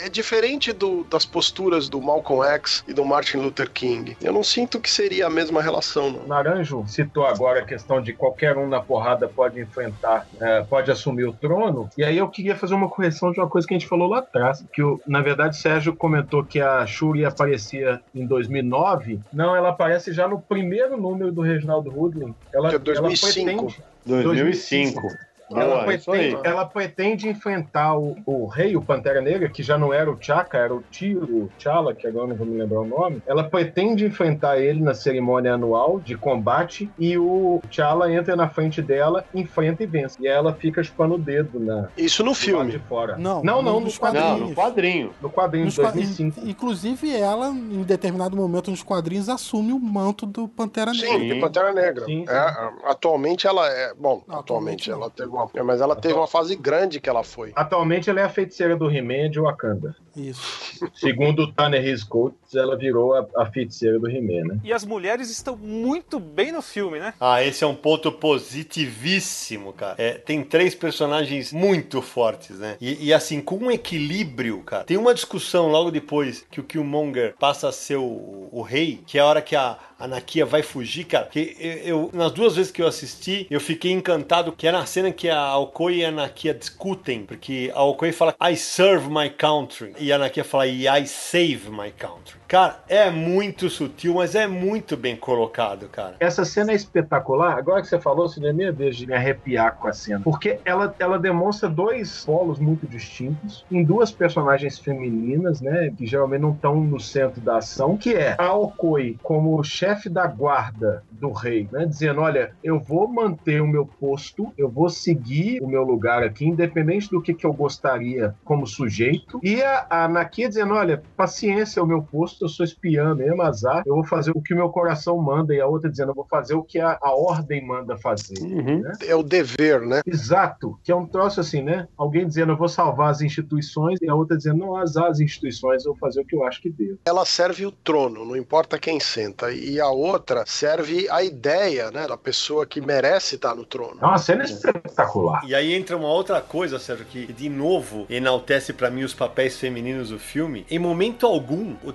é diferente do, das posturas do Malcolm X e do Martin Luther King. Eu não sinto que seria a mesma relação, não. Naranjo citou agora a questão de qualquer um na porrada pode enfrentar, é, pode assumir o trono. E aí eu queria fazer uma correção de uma coisa que a gente falou lá atrás. Que, o, na verdade, Sérgio comentou que a Shuri aparecia em 2009. Não, ela aparece já no primeiro número do Reginaldo Rudlin. Ela, Que é 2005. Ela pretende, 2005. Ela, Boa, isso pretende, ela pretende enfrentar o, o rei, o Pantera Negra, que já não era o Chaka, era o tio, o T'Challa, que agora não vou me lembrar o nome. Ela pretende enfrentar ele na cerimônia anual de combate e o T'Challa entra na frente dela, enfrenta e vence. E ela fica chupando o dedo na, Isso no filme. de fora. Não, não, não, nos no quadrinhos. quadrinho. Não, no quadrinho. No quadrinho de qua- 2005. in- Inclusive, ela, em determinado momento nos quadrinhos, assume o manto do Pantera Negra. Sim, de Pantera Negra. Sim, sim. É, atualmente ela é. Bom, Não, atualmente atualmente ela teve uma. é, Mas ela teve uma fase grande que ela foi. Atualmente ela é a feiticeira do He-Man de Wakanda. Isso. Segundo o Tanner Coates, ela virou a, a feiticeira do He-Man, né? E as mulheres estão muito bem no filme, né? Ah, esse é um ponto positivíssimo, cara. É, tem três personagens muito fortes, né? E, e, assim, com um equilíbrio, cara. Tem uma discussão logo depois que o Killmonger passa a ser o, o rei, que é a hora que a Anakia vai fugir, cara. Que eu, eu- nas duas vezes que eu assisti, eu fiquei encantado que é na cena que a Alcoi e a Anakia discutem, porque a Alcoi fala I serve my country e a Anakia fala I save my country. Cara, é muito sutil, mas é muito bem colocado, cara. Essa cena é espetacular. Agora que você falou, seria a minha vez de me arrepiar com a cena. Porque ela, ela demonstra dois polos muito distintos em duas personagens femininas, né? Que geralmente não estão no centro da ação, que é a Okoi como chefe da guarda do rei, né? Dizendo, olha, eu vou manter o meu posto, eu vou seguir o meu lugar aqui, independente do que, que eu gostaria como sujeito. E a, a Nakia dizendo, olha, paciência, é o meu posto, eu sou espiã mesmo, azar, eu vou fazer o que o meu coração manda. E a outra dizendo, eu vou fazer o que a, a ordem manda fazer. né? É o dever, né? Exato, que é um troço assim, né? Alguém dizendo eu vou salvar as instituições e a outra dizendo não, azar as instituições, eu vou fazer o que eu acho que devo. Ela serve o trono, não importa quem senta. E a outra serve a ideia, né? Da pessoa que merece estar no trono. É uma cena espetacular. E aí entra uma outra coisa, Sérgio, que de novo enaltece pra mim os papéis femininos do filme. Em momento algum, o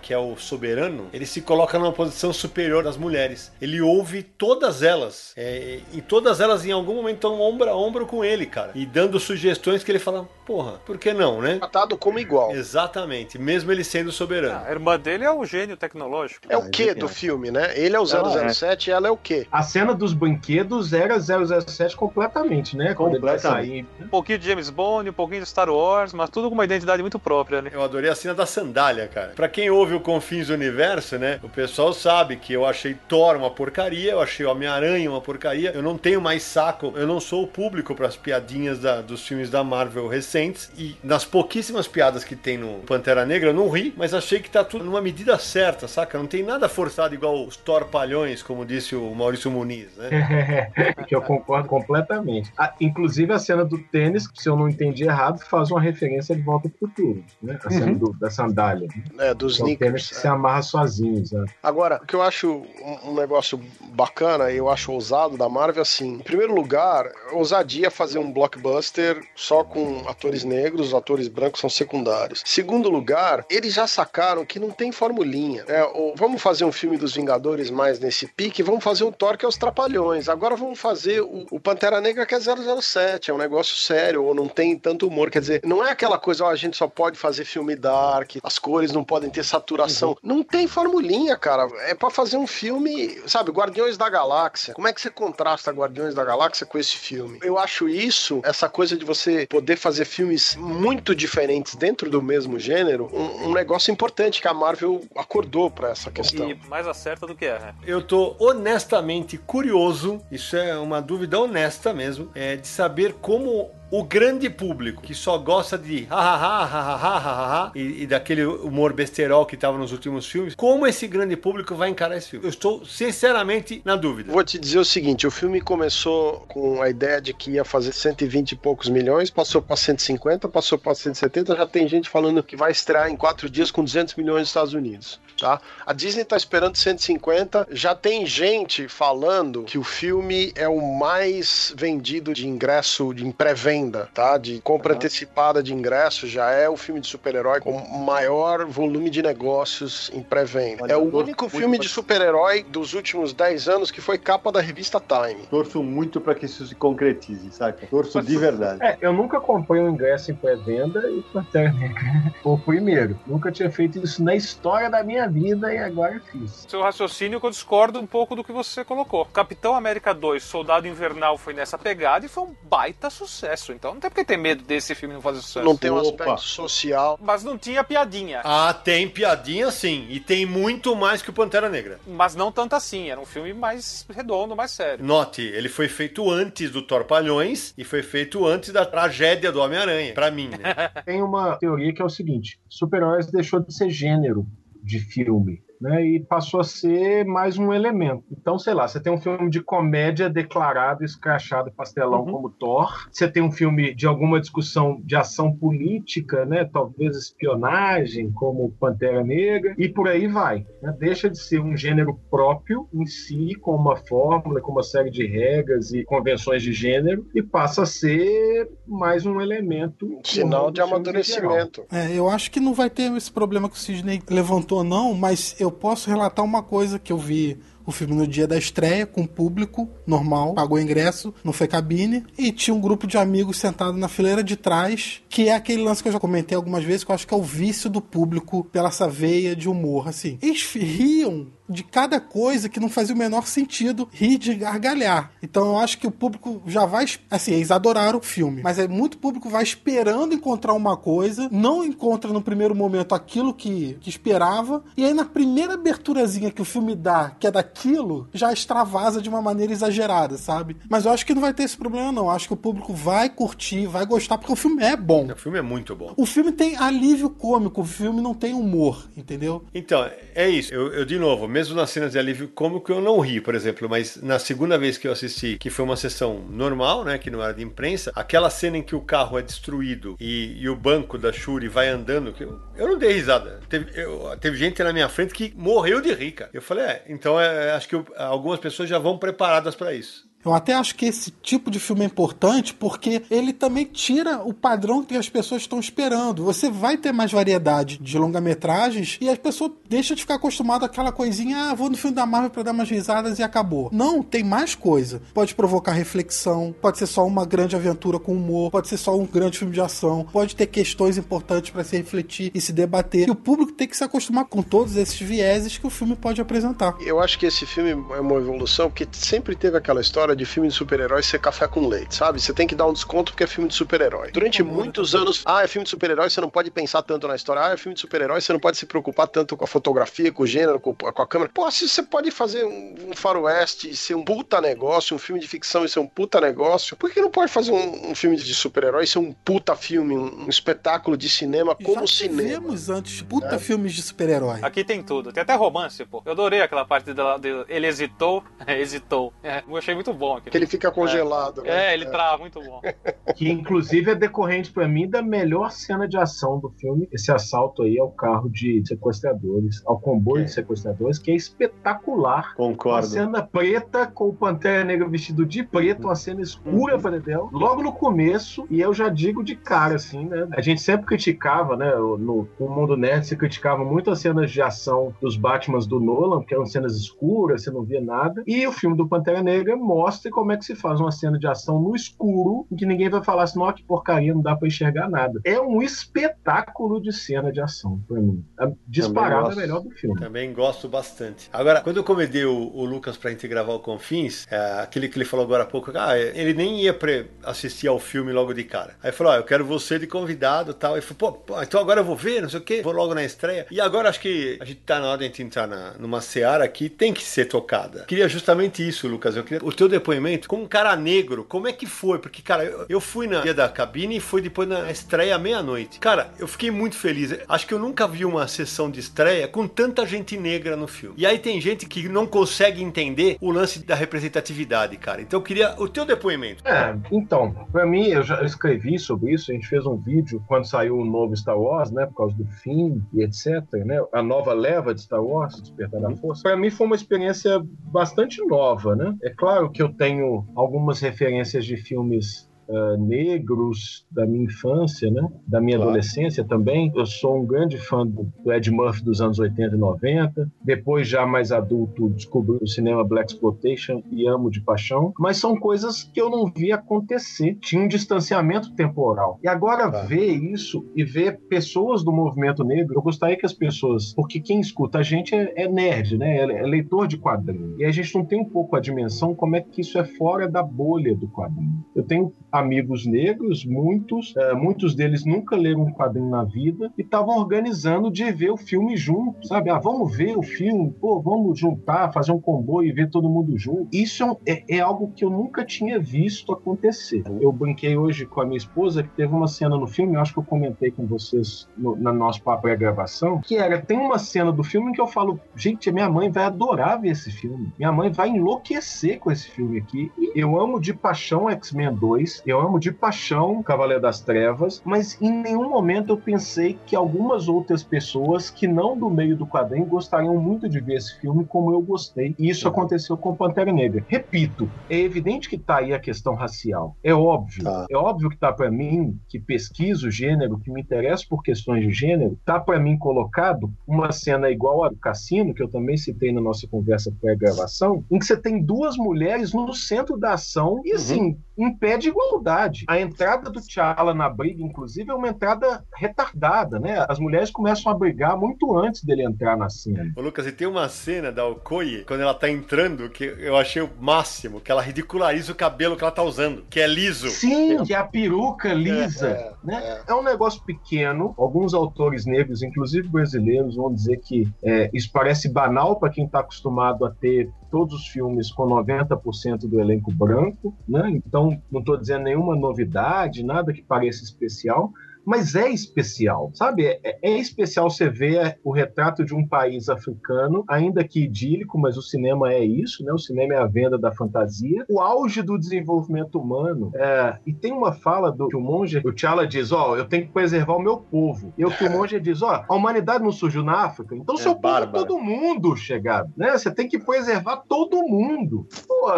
Que é o soberano, ele se coloca numa posição superior às mulheres. Ele ouve todas elas. É, e todas elas, em algum momento, estão ombro a ombro com ele, cara. E dando sugestões que ele fala, porra, por que não, né? Tratado como igual. Exatamente, mesmo ele sendo soberano. A irmã dele é o gênio tecnológico. É o que do filme, né? Ele é o Ela é. 007 e ela é o quê? A cena dos brinquedos era 007 completamente, né? Vai Completamente. sair. Um pouquinho de James Bond, um pouquinho de Star Wars, mas tudo com uma identidade muito própria, né? Eu adorei a cena da sandália, cara. Pra quem ouve o Confins do Universo, né? O pessoal sabe que eu achei Thor uma porcaria, eu achei Homem-Aranha uma porcaria. Eu não tenho mais saco, eu não sou o público pras piadinhas da- dos filmes da Marvel recentes. E nas pouquíssimas piadas que tem no Pantera Negra, eu não ri, mas achei que tá tudo numa medida certa, saca? Não tem nada forçado igual os Thor palhões, como disse o Maurício Muniz, né? (laughs) que eu concordo completamente. Ah, inclusive a cena do tênis, se eu não entendi errado, faz uma referência de Volta pro Futuro, né? A cena do- da sandália. É, dos Que é um tênis sneakers. que se amarra sozinho, sabe? Agora, o que eu acho um, negócio bacana, eu acho ousado da Marvel, assim, em primeiro lugar, ousadia fazer um blockbuster só com atores negros, os atores brancos são secundários. Segundo lugar, eles já sacaram que não tem formulinha. É, ou vamos fazer um filme dos Vingadores mais nesse pique, vamos fazer um Thor que é os Trapalhões. Agora vamos fazer o, o Pantera Negra que é 007, é um negócio sério, ou não tem tanto humor. Quer dizer, não é aquela coisa, ó, a gente só pode fazer filme dark, as cores não podem ter saturação. Não tem formulinha, cara. É pra fazer um filme, sabe, Guardiões da Galáxia. Como é que você contrasta Guardiões da Galáxia com esse filme? Eu acho isso, essa coisa de você poder fazer filmes muito diferentes dentro do mesmo gênero, um, um negócio importante que a Marvel acordou pra essa questão. E mais acerta do que é, né? Eu tô honestamente curioso, isso é uma dúvida honesta mesmo, é de saber como o grande público que só gosta de ha e, e daquele humor besterol que tava nos últimos filmes, como esse grande público vai encarar esse filme? Eu estou sinceramente na dúvida. Vou te dizer o seguinte, o filme começou com a ideia de que ia fazer 120 e poucos milhões, passou para 150, passou para 170, já tem gente falando que vai estrear em quatro dias com 200 milhões nos Estados Unidos. Tá? A Disney tá esperando 150. Já tem gente falando que o filme é o mais vendido de ingresso de pré-venda, tá? De compra uhum. antecipada de ingresso, já é o filme de super-herói com maior volume de negócios em pré-venda. É o único filme de super-herói dos últimos 10 anos que foi capa da revista Time. Torço muito para que isso se concretize, sabe? Torço de verdade. É, eu nunca comprei um ingresso em pré-venda e Negra o (laughs) primeiro. Nunca tinha feito isso na história da minha vida e agora fiz. Seu raciocínio que eu discordo um pouco do que você colocou. Capitão América 2, Soldado Invernal foi nessa pegada e foi um baita sucesso. Então não tem porque ter medo desse filme não fazer sucesso. Não tem um aspecto social. Mas não tinha piadinha. Ah, tem piadinha sim. E tem muito mais que o Pantera Negra. Mas não tanto assim. Era um filme mais redondo, mais sério. Note, ele foi feito antes do Torpalhões e foi feito antes da tragédia do Homem-Aranha. Pra mim, né? (laughs) tem uma teoria que é o seguinte: super-heróis deixou de ser gênero de filme né, e passou a ser mais um elemento. Então, sei lá, você tem um filme de comédia declarado, escrachado, pastelão uhum. como Thor, você tem um filme de alguma discussão de ação política, né, talvez espionagem, como Pantera Negra, e por aí vai. Né? Deixa de ser um gênero próprio em si, com uma fórmula, com uma série de regras e convenções de gênero, e passa a ser mais um elemento. Sinal de amadurecimento. É, eu acho que não vai ter esse problema que o Sidney levantou, não, mas eu eu posso relatar uma coisa que eu vi o filme no dia da estreia, com público normal, pagou ingresso, não foi cabine, e tinha um grupo de amigos sentado na fileira de trás, que é aquele lance que eu já comentei algumas vezes, que eu acho que é o vício do público pela essa veia de humor, assim. Eles riam de cada coisa que não fazia o menor sentido rir de gargalhar. Então eu acho que o público já vai. Assim, eles adoraram o filme, mas é muito público vai esperando encontrar uma coisa, não encontra no primeiro momento aquilo que, que esperava, e aí na primeira aberturazinha que o filme dá, que é daquilo, já extravasa de uma maneira exagerada, sabe? Mas eu acho que não vai ter esse problema, não. Eu acho que o público vai curtir, vai gostar, porque o filme é bom. O filme é muito bom. O filme tem alívio cômico, o filme não tem humor, entendeu? Então, é isso. Eu, eu de novo, mesmo mesmo nas cenas de alívio cômico eu não ri, por exemplo, mas na segunda vez que eu assisti, que foi uma sessão normal, né, que não era de imprensa, aquela cena em que o carro é destruído e, e o banco da Shuri vai andando, que eu, eu não dei risada. Teve, eu, teve gente na minha frente que morreu de rica. Eu falei, é, então é, acho que eu, algumas pessoas já vão preparadas para isso. Eu até acho que esse tipo de filme é importante porque ele também tira o padrão que as pessoas estão esperando. Você vai ter mais variedade de longa-metragens e as pessoas deixam de ficar acostumado àquela coisinha, ah, vou no filme da Marvel para dar umas risadas e acabou. Não, tem mais coisa. Pode provocar reflexão, pode ser só uma grande aventura com humor, pode ser só um grande filme de ação, pode ter questões importantes para se refletir e se debater. E o público tem que se acostumar com todos esses vieses que o filme pode apresentar. Eu acho que esse filme é uma evolução porque sempre teve aquela história de filme de super-herói ser café com leite, sabe? Você tem que dar um desconto porque é filme de super-herói. Durante muitos anos, ah, é filme de super-herói, você não pode pensar tanto na história. Ah, é filme de super-herói, você não pode se preocupar tanto com a fotografia, com o gênero, com, com a câmera. Pô, se você pode fazer um, um faroeste e ser um puta negócio, um filme de ficção e ser um puta negócio, por que não pode fazer um, um filme de super-herói e ser um puta filme, um, um espetáculo de cinema como Já cinema? tivemos antes puta é. filmes de super-herói. Aqui tem tudo. Tem até romance, pô. Eu adorei aquela parte dele. De, ele hesitou, (laughs) hesitou. É, eu achei muito bom. Que ele fica congelado. É, né? é ele é. trava, muito bom. (laughs) Que inclusive é decorrente para mim da melhor cena de ação do filme. Esse assalto aí ao carro de sequestradores, ao comboio é. de sequestradores, que é espetacular. Concordo. Uma cena preta com o Pantera Negra vestido de preto, uma cena escura uhum. para Dedel. Logo no começo, e eu já digo de cara, assim, né? A gente sempre criticava, né? No, no mundo nerd se criticava muito as cenas de ação dos Batmans do Nolan, que eram cenas escuras, você não via nada. E o filme do Pantera Negra mostra como é que se faz uma cena de ação no escuro, em que ninguém vai falar assim, ó, que porcaria, não dá para enxergar nada. É um espetáculo de cena de ação, pra mim. É disparado é melhor do filme. Também gosto bastante. Agora, quando eu convidei o, o Lucas pra gente gravar o Confins, é, aquele que ele falou agora há pouco, ah, ele nem ia assistir ao filme logo de cara. Aí falou, ó, ah, eu quero você de convidado e tal. Ele falou, pô, então agora eu vou ver, não sei o quê, vou logo na estreia. E agora acho que a gente tá na hora de entrar na, numa seara aqui, tem que ser tocada. Queria justamente isso, Lucas. Eu queria o teu depoimento com um cara negro. Como é que foi? Porque, cara, eu, eu fui na dia da cabine e fui depois na estreia meia-noite. Cara, eu fiquei muito feliz. Acho que eu nunca vi uma sessão de estreia com tanta gente negra no filme. E aí tem gente que não consegue entender o lance da representatividade, cara. Então eu queria o teu depoimento. É, então, pra mim, eu já escrevi sobre isso. A gente fez um vídeo quando saiu o novo Star Wars, né? Por causa do fim e etc. Né? A nova leva de Star Wars, Despertar da Força. Pra mim foi uma experiência bastante nova, né? É claro que eu tenho algumas referências de filmes uh, negros da minha infância, né? da minha claro. adolescência também. Eu sou um grande fã do, do, Ed Murphy dos anos 80 e 90. Depois, já mais adulto, descobri o cinema Black Exploitation e amo de paixão. Mas são coisas que eu não vi acontecer. Tinha um distanciamento temporal. E agora tá. ver isso e ver pessoas do movimento negro, eu gostaria que as pessoas, porque quem escuta a gente é, é nerd, né? É, é leitor de quadrinhos. E a gente não tem um pouco a dimensão como é que isso é fora da bolha do quadrinho. Eu tenho amigos negros, muitos, é, muitos deles nunca leram um quadrinho na vida e estavam organizando de ver o filme junto, sabe? Ah, vamos ver o filme, pô, vamos juntar, fazer um comboio e ver todo mundo junto. Isso é, é, é algo que eu nunca tinha visto acontecer. Eu brinquei hoje com a minha esposa que teve uma cena no filme, eu acho que eu comentei com vocês no, na nossa pré-gravação, que era, tem uma cena do filme em que eu falo, gente, minha mãe vai adorar ver esse filme. Minha mãe vai enlouquecer com esse filme aqui. Eu amo de paixão X-Men 2, eu amo de paixão Cavaleiro das Trevas, mas em nenhum momento eu pensei que algumas outras pessoas que não do meio do quadrinho gostariam muito de ver esse filme como eu gostei. E isso aconteceu com Pantera Negra. Repito, é evidente que tá aí a questão racial. É óbvio. Ah. É óbvio que tá para mim, que pesquiso o gênero, que me interessa por questões de gênero, tá para mim colocado uma cena igual a do Cassino, que eu também citei na nossa conversa pré-gravação, em que você tem duas mulheres no centro da ação e assim, uhum impede igualdade. A entrada do T'Challa na briga, inclusive, é uma entrada retardada, né? As mulheres começam a brigar muito antes dele entrar na cena. Ô, Lucas, e tem uma cena da Okoye, quando ela tá entrando, que eu achei o máximo, que ela ridiculariza o cabelo que ela tá usando, que é liso. Sim, que é a peruca lisa, é, é, né? É. é. um negócio pequeno. Alguns autores negros, inclusive brasileiros, vão dizer que é, isso parece banal para quem tá acostumado a ter todos os filmes com 90% do elenco branco, né? Então, não estou dizendo nenhuma novidade, nada que pareça especial, mas é especial, sabe? É, é, especial você ver o retrato de um país africano, ainda que idílico, mas o cinema é isso, né? O cinema é a venda da fantasia, o auge do desenvolvimento humano. É, e tem uma fala do que o monge, o T'Challa diz, ó, oh, eu tenho que preservar o meu povo. E o que o (laughs) monge diz, ó, oh, a humanidade não surgiu na África, então é seu povo é todo mundo chegado, né? Você tem que preservar todo mundo. Pô,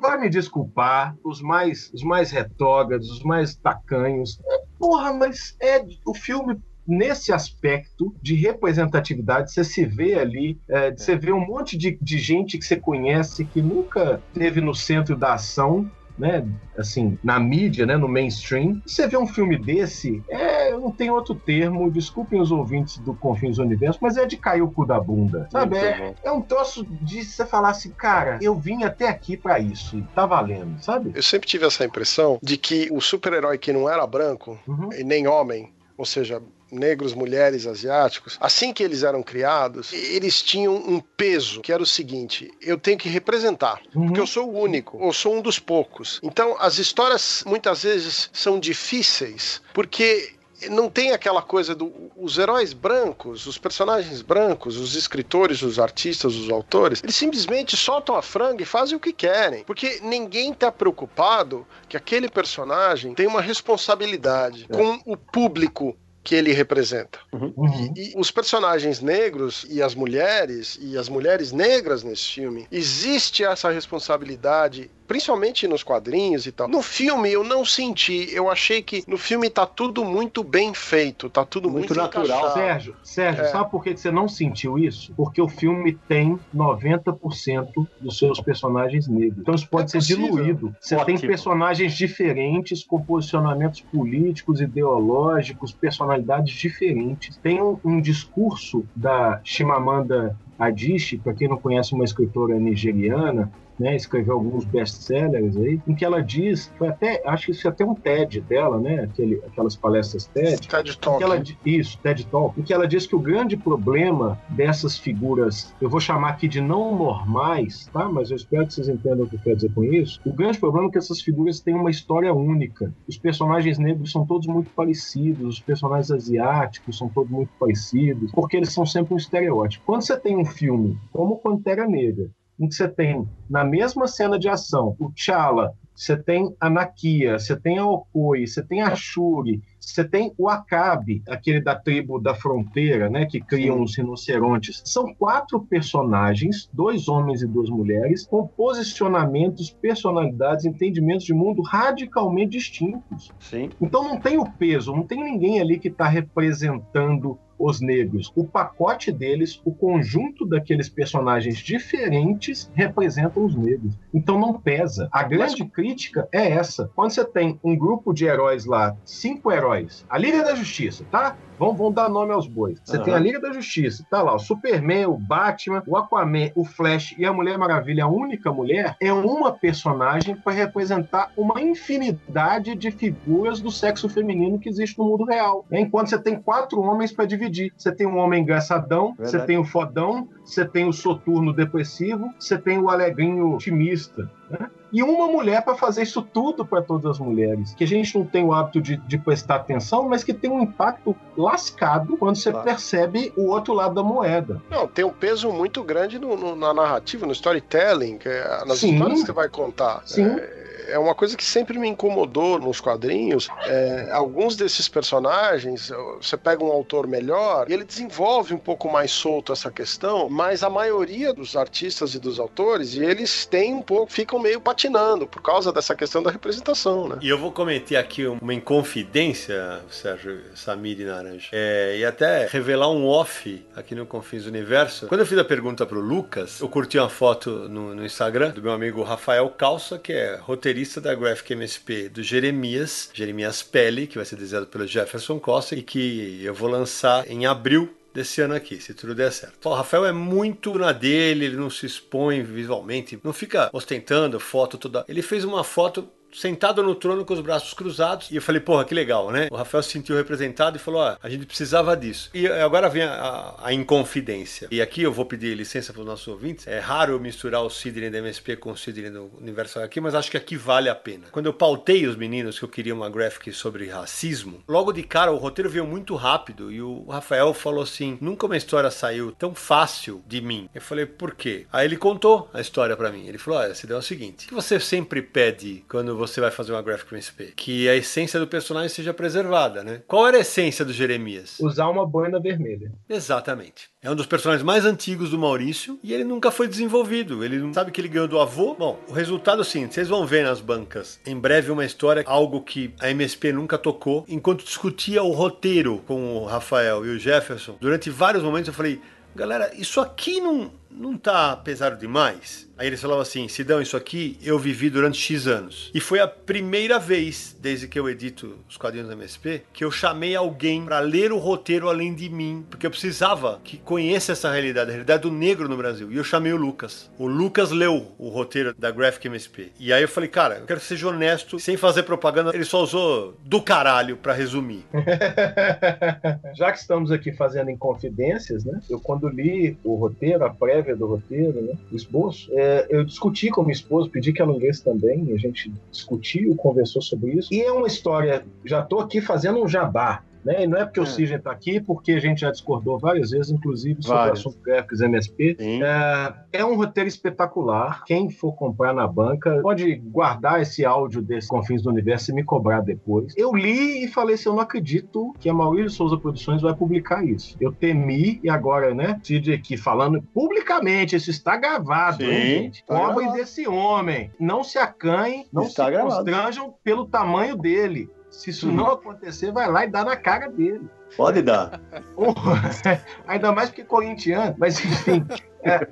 vai me desculpar, os mais, os mais retrógrados, os mais tacanhos, porra, mas é o filme nesse aspecto de representatividade, você se vê ali, é, você vê um monte de, de gente que você conhece que nunca teve no centro da ação né, assim, na mídia, né, no mainstream. Você vê um filme desse, é, não tem outro termo, desculpem os ouvintes do Confins do Universo, mas é de cair o cu da bunda, sabe? É, é, um troço de você falar assim, cara, eu vim até aqui para isso, tá valendo, sabe? Eu sempre tive essa impressão de que o super-herói que não era branco, uhum. e nem homem, ou seja, negros, mulheres, asiáticos, assim que eles eram criados, eles tinham um peso que era o seguinte: eu tenho que representar, uhum. porque eu sou o único, eu sou um dos poucos. Então, as histórias muitas vezes são difíceis, porque não tem aquela coisa dos do, heróis brancos, os personagens brancos, os escritores, os artistas, os autores, eles simplesmente soltam a franga e fazem o que querem, porque ninguém está preocupado que aquele personagem tem uma responsabilidade é. com o público que ele representa. Uhum. E, e, os personagens negros e as mulheres, e as mulheres negras nesse filme, existe essa responsabilidade principalmente nos quadrinhos e tal. No filme eu não senti, eu achei que no filme tá tudo muito bem feito, tá tudo muito, muito natural. Encaixado. Sérgio, Sérgio, é. sabe por que você não sentiu isso? Porque o filme tem 90% dos seus personagens negros. Então isso pode é ser possível. diluído. Você Ótimo. tem personagens diferentes, com posicionamentos políticos, ideológicos, personalidades diferentes. Tem um, um discurso da Chimamanda Adichie, para quem não conhece, uma escritora nigeriana, né, escreveu alguns best-sellers aí, em que ela diz, foi até, acho que isso é até um TED dela, né, aquele, aquelas palestras TED. TED Talk. Ela, isso, TED Talk, em que ela diz que o grande problema dessas figuras, eu vou chamar aqui de não normais, tá, mas eu espero que vocês entendam o que eu quero dizer com isso, o grande problema é que essas figuras têm uma história única. Os personagens negros são todos muito parecidos, os personagens asiáticos são todos muito parecidos, porque eles são sempre um estereótipo. Quando você tem um filme como Pantera Negra, em que você tem, na mesma cena de ação, o T'Challa, você tem a Nakia, você tem a Okoi, você tem a Shuri, você tem o Acabe, aquele da tribo da fronteira, né, que criam Sim. os rinocerontes. São quatro personagens, dois homens e duas mulheres, com posicionamentos, personalidades, entendimentos de mundo radicalmente distintos. Sim. Então não tem o peso, não tem ninguém ali que está representando os negros. O pacote deles, o conjunto daqueles personagens diferentes representam os negros. Então não pesa. A grande Mas... crítica é essa. Quando você tem um grupo de heróis lá, cinco heróis, a Liga da Justiça, tá? Vamos, vamos dar nome aos bois. Você uhum. tem a Liga da Justiça, tá lá, o Superman, o Batman, o Aquaman, o Flash e a Mulher Maravilha, a única mulher, é uma personagem para representar uma infinidade de figuras do sexo feminino que existe no mundo real. Enquanto você tem quatro homens para dividir dividir. Você tem um homem engraçadão, você tem o fodão, você tem o soturno depressivo, você tem o alegrinho otimista. Né? E uma mulher para fazer isso tudo para todas as mulheres. Que a gente não tem o hábito de, de, prestar atenção, mas que tem um impacto lascado quando você claro. percebe o outro lado da moeda. Não, tem um peso muito grande no, no, na narrativa, no storytelling, é, nas Sim. histórias que você vai contar. Sim. É é uma coisa que sempre me incomodou nos quadrinhos. É, alguns desses personagens, você pega um autor melhor e ele desenvolve um pouco mais solto essa questão, mas a maioria dos artistas e dos autores, e eles têm um pouco, ficam meio patinando por causa dessa questão da representação, né? E eu vou cometer aqui uma inconfidência, Sérgio Samir e Naranja, é, e até revelar um off aqui no Confins Universo. Quando eu fiz a pergunta pro Lucas, eu curti uma foto no, no Instagram do meu amigo Rafael Calça, que é roteirista da Graphic MSP do Jeremias, Jeremias Pele, que vai ser desenhado pelo Jefferson Costa e que eu vou lançar em abril desse ano aqui, se tudo der certo. O Rafael é muito na dele, ele não se expõe visualmente, não fica ostentando foto toda. Ele fez uma foto sentado no trono com os braços cruzados. E eu falei, porra, que legal, né? O Rafael se sentiu representado e falou: ó, a gente precisava disso. E agora vem a, a, a inconfidência. E aqui eu vou pedir licença para os nossos ouvintes. É raro eu misturar o Sidney da MSP com o Sidney do Universal aqui, mas acho que aqui vale a pena. Quando eu pautei os meninos que eu queria uma graphic sobre racismo, logo de cara o roteiro veio muito rápido e o Rafael falou assim: nunca uma história saiu tão fácil de mim. Eu falei, por quê? Aí ele contou a história para mim. Ele falou: olha, se deu o seguinte: o que você sempre pede quando você vai fazer uma Graphic MSP. Que a essência do personagem seja preservada, né? Qual era a essência do Jeremias? Usar uma boina vermelha. Exatamente. É um dos personagens mais antigos do Maurício e ele nunca foi desenvolvido. Ele não sabe que ele ganhou do avô. Bom, o resultado é o seguinte: vocês vão ver nas bancas em breve uma história, algo que a MSP nunca tocou. Enquanto discutia o roteiro com o Rafael e o Jefferson, durante vários momentos eu falei, galera, isso aqui não, não tá pesado demais? Aí eles falavam assim: Sidão, isso aqui eu vivi durante X anos. E foi a primeira vez, desde que eu edito os quadrinhos da MSP, que eu chamei alguém para ler o roteiro além de mim, porque eu precisava que conheça essa realidade, a realidade do negro no Brasil. E eu chamei o Lucas. O Lucas leu o roteiro da Graphic MSP. E aí eu falei: cara, eu quero que seja honesto, sem fazer propaganda. Ele só usou do caralho para resumir. (laughs) Já que estamos aqui fazendo inconfidências, né? Eu, quando li o roteiro, a prévia do roteiro, né? O esboço, é, eu discuti com minha esposa, pedi que ela lesse também, a gente discutiu, conversou sobre isso. E é uma história, já estou aqui fazendo um jabá. Né? E não é porque é. o Sidney está aqui, porque a gente já discordou várias vezes, inclusive sobre Várias. o assunto gráficos MSP. É, é, um roteiro espetacular. Quem for comprar na banca pode guardar esse áudio desse Confins do Universo e me cobrar depois. Eu li e falei assim: eu não acredito que a Maurício Souza Produções vai publicar isso. Eu temi e agora, né, Sidney aqui falando publicamente, isso está gravado, Sim, hein, gente? Tá Cobrem desse homem. Não se acanhem, não está se gravado. constranjam pelo tamanho dele. Se isso não acontecer, vai lá e dá na cara dele. Pode dar. (laughs) Ainda mais porque corintiano, mas enfim. É,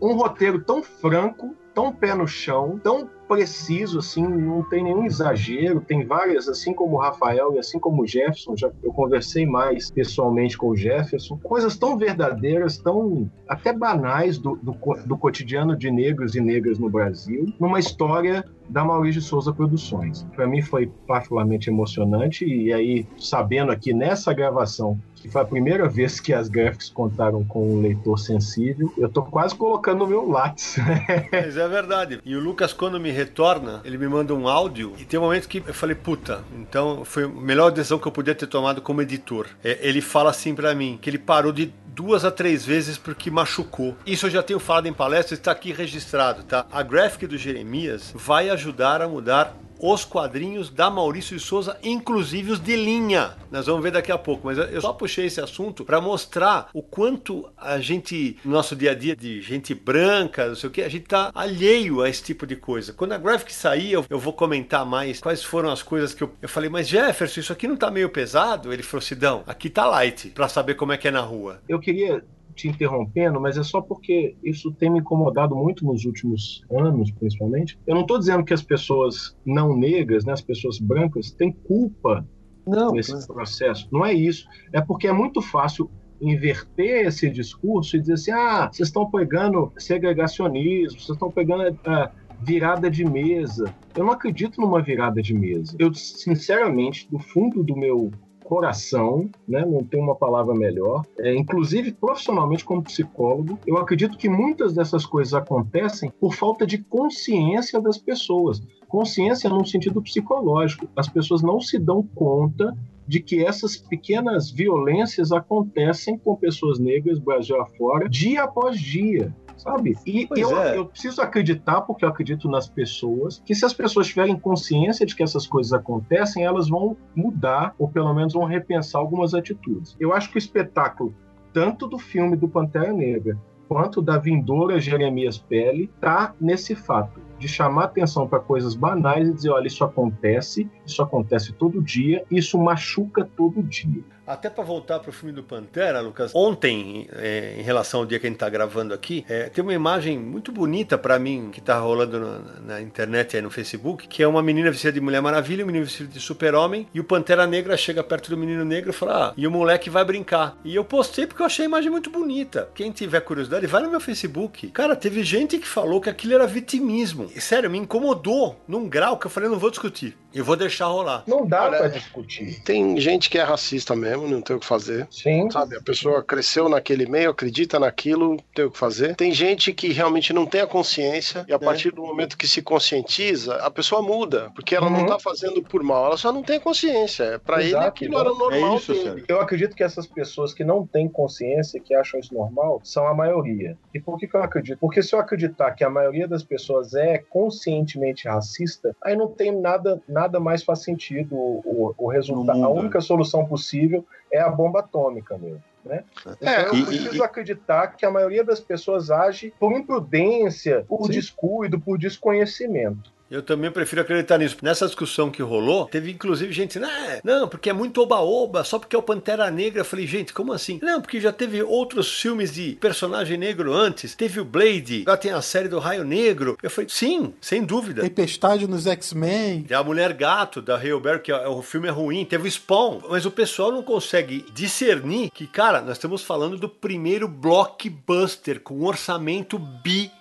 um roteiro tão franco, tão pé no chão, tão preciso, assim, não tem nenhum exagero. Tem várias, assim como o Rafael e assim como o Jefferson, já eu conversei mais pessoalmente com o Jefferson, coisas tão verdadeiras, tão até banais do, do, do cotidiano de negros e negras no Brasil, numa história da Maurício Souza Produções. Para mim foi particularmente emocionante e aí sabendo aqui nessa gravação foi a primeira vez que as graphics contaram com um leitor sensível. Eu tô quase colocando no meu lápis. (laughs) Mas é verdade. E o Lucas, quando me retorna, ele me manda um áudio e tem um momento que eu falei, puta, então foi a melhor decisão que eu podia ter tomado como editor. É, ele fala assim para mim, que ele parou de duas a três vezes porque machucou. Isso eu já tenho falado em palestras, está aqui registrado, tá? A graphic do Jeremias vai ajudar a mudar os quadrinhos da Maurício de Souza, inclusive os de linha. Nós vamos ver daqui a pouco, mas eu só puxei esse assunto para mostrar o quanto a gente, no nosso dia a dia de gente branca, não sei o que, a gente tá alheio a esse tipo de coisa. Quando a Graphic sair, eu, eu vou comentar mais quais foram as coisas que eu, eu falei, mas Jefferson, isso aqui não tá meio pesado? Ele falou, Sidão, aqui tá light, para saber como é que é na rua. Eu queria te interrompendo, mas é só porque isso tem me incomodado muito nos últimos anos, principalmente. Eu não estou dizendo que as pessoas não negras, né, as pessoas brancas, têm culpa não, nesse mas... processo. Não é isso. É porque é muito fácil inverter esse discurso e dizer assim: ah, vocês estão pegando segregacionismo, vocês estão pegando. Ah, virada de mesa. Eu não acredito numa virada de mesa. Eu, sinceramente, do fundo do meu coração, né? não tem uma palavra melhor. É, inclusive, profissionalmente, como psicólogo, eu acredito que muitas dessas coisas acontecem por falta de consciência das pessoas. Consciência no sentido psicológico. As pessoas não se dão conta de que essas pequenas violências acontecem com pessoas negras, Brasil afora, dia após dia sabe? E eu, é. eu preciso acreditar, porque eu acredito nas pessoas, que se as pessoas tiverem consciência de que essas coisas acontecem, elas vão mudar, ou pelo menos vão repensar algumas atitudes. Eu acho que o espetáculo, tanto do filme do Pantera Negra, quanto da vindoura Jeremias Pele, tá nesse fato de chamar atenção para coisas banais e dizer, olha, isso acontece, isso acontece todo dia, isso machuca todo dia. Até para voltar para o filme do Pantera, Lucas, ontem, é, em relação ao dia que a gente está gravando aqui, é, tem uma imagem muito bonita para mim que está rolando na, na, internet e no Facebook, que é uma menina vestida de Mulher Maravilha, um menino vestido de Super-Homem, e o Pantera Negra chega perto do menino negro e fala: ah, e o moleque vai brincar. E eu postei porque eu achei a imagem muito bonita. Quem tiver curiosidade, vai no meu Facebook. Cara, teve gente que falou que aquilo era vitimismo. Sério, me incomodou num grau que eu falei: não vou discutir. Eu vou deixar rolar. Não dá para discutir. Tem gente que é racista mesmo não tem o que fazer. Sim. Sabe, a pessoa cresceu naquele meio, acredita naquilo, não tem o que fazer. Tem gente que realmente não tem a consciência e a é. partir do momento que se conscientiza, a pessoa muda, porque ela uhum. não tá fazendo por mal, ela só não tem consciência. É para ele aquilo era normal é isso. Eu acredito que essas pessoas que não têm consciência, que acham isso normal, são a maioria. E por que, que eu acredito? Porque se eu acreditar que a maioria das pessoas é conscientemente racista, aí não tem nada, nada mais faz sentido o, o, o resultado. A única solução possível é a bomba atômica mesmo. Né? É, então eu preciso e, acreditar que a maioria das pessoas age por imprudência, por sim. descuido, por desconhecimento. Eu também prefiro acreditar nisso. Nessa discussão que rolou, teve inclusive gente dizendo, ah, não, porque é muito oba-oba, só porque é o Pantera Negra. Eu falei, gente, como assim? Não, porque já teve outros filmes de personagem negro antes. Teve o Blade, agora tem a série do Raio Negro. Eu falei, sim, sem dúvida. Tempestade nos X-Men. Tem a Mulher Gato, da Haleberg, que é, o filme é ruim. Teve o Spawn. Mas o pessoal não consegue discernir que, cara, nós estamos falando do primeiro blockbuster com um orçamento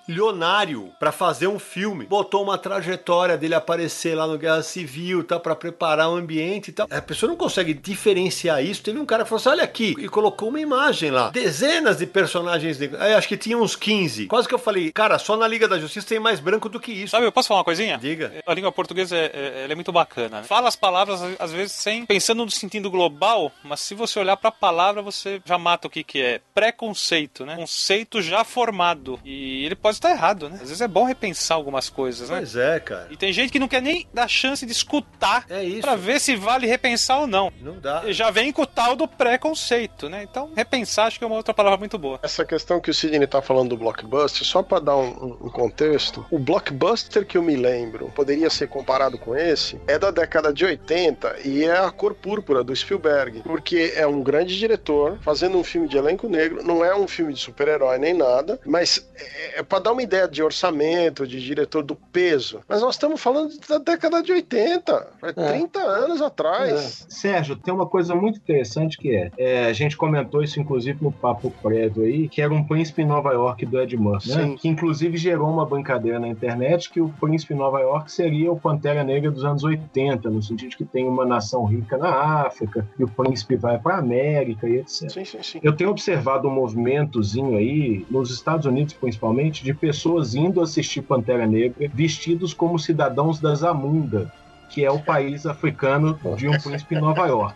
bilionário para fazer um filme. Botou uma trajetória dele aparecer lá no Guerra Civil, tá, para preparar o ambiente e tal. A pessoa não consegue diferenciar isso. Teve um cara que falou assim: olha aqui, e colocou uma imagem lá. Dezenas de personagens negros. Aí acho que tinha uns 15. Quase que eu falei, cara, só na Liga da Justiça tem mais branco do que isso. Sabe, eu posso falar uma coisinha? Diga. A língua portuguesa é, é, é muito bacana. Né? Fala as palavras, às vezes, sem pensando no sentido global, mas se você olhar para a palavra, você já mata o que, que é. Preconceito, né? Conceito já formado. E ele pode estar errado, né? Às vezes é bom repensar algumas coisas, né? Pois é, cara. E tem gente que não quer nem dar chance de escutar é isso. pra ver se vale repensar ou não. Não dá. E já vem com o tal do preconceito, né? Então, repensar acho que é uma outra palavra muito boa. Essa questão que o Sidney tá falando do blockbuster, só para dar um, um, contexto, o blockbuster que eu me lembro, poderia ser comparado com esse, é da década de 80 e é a cor púrpura do Spielberg, porque é um grande diretor fazendo um filme de elenco negro, não é um filme de super-herói nem nada, mas é, é para dar uma ideia de orçamento, de diretor, do peso. Mas nós estamos falando da década de 80, é 30 anos atrás. É. Sérgio, tem uma coisa muito interessante que é, é, a gente comentou isso inclusive no papo prévio aí, que era um príncipe em Nova York do Ed Murphy, né? que inclusive gerou uma brincadeira na internet que o príncipe em Nova York seria o Pantera Negra dos anos 80, no sentido de que tem uma nação rica na África e o príncipe vai para América e etc. Sim, sim, sim. Eu tenho observado um movimentozinho aí, nos Estados Unidos principalmente, de pessoas indo assistir Pantera Negra vestidos como cidadãos da Zamunda, que é o país africano de um príncipe em Nova York.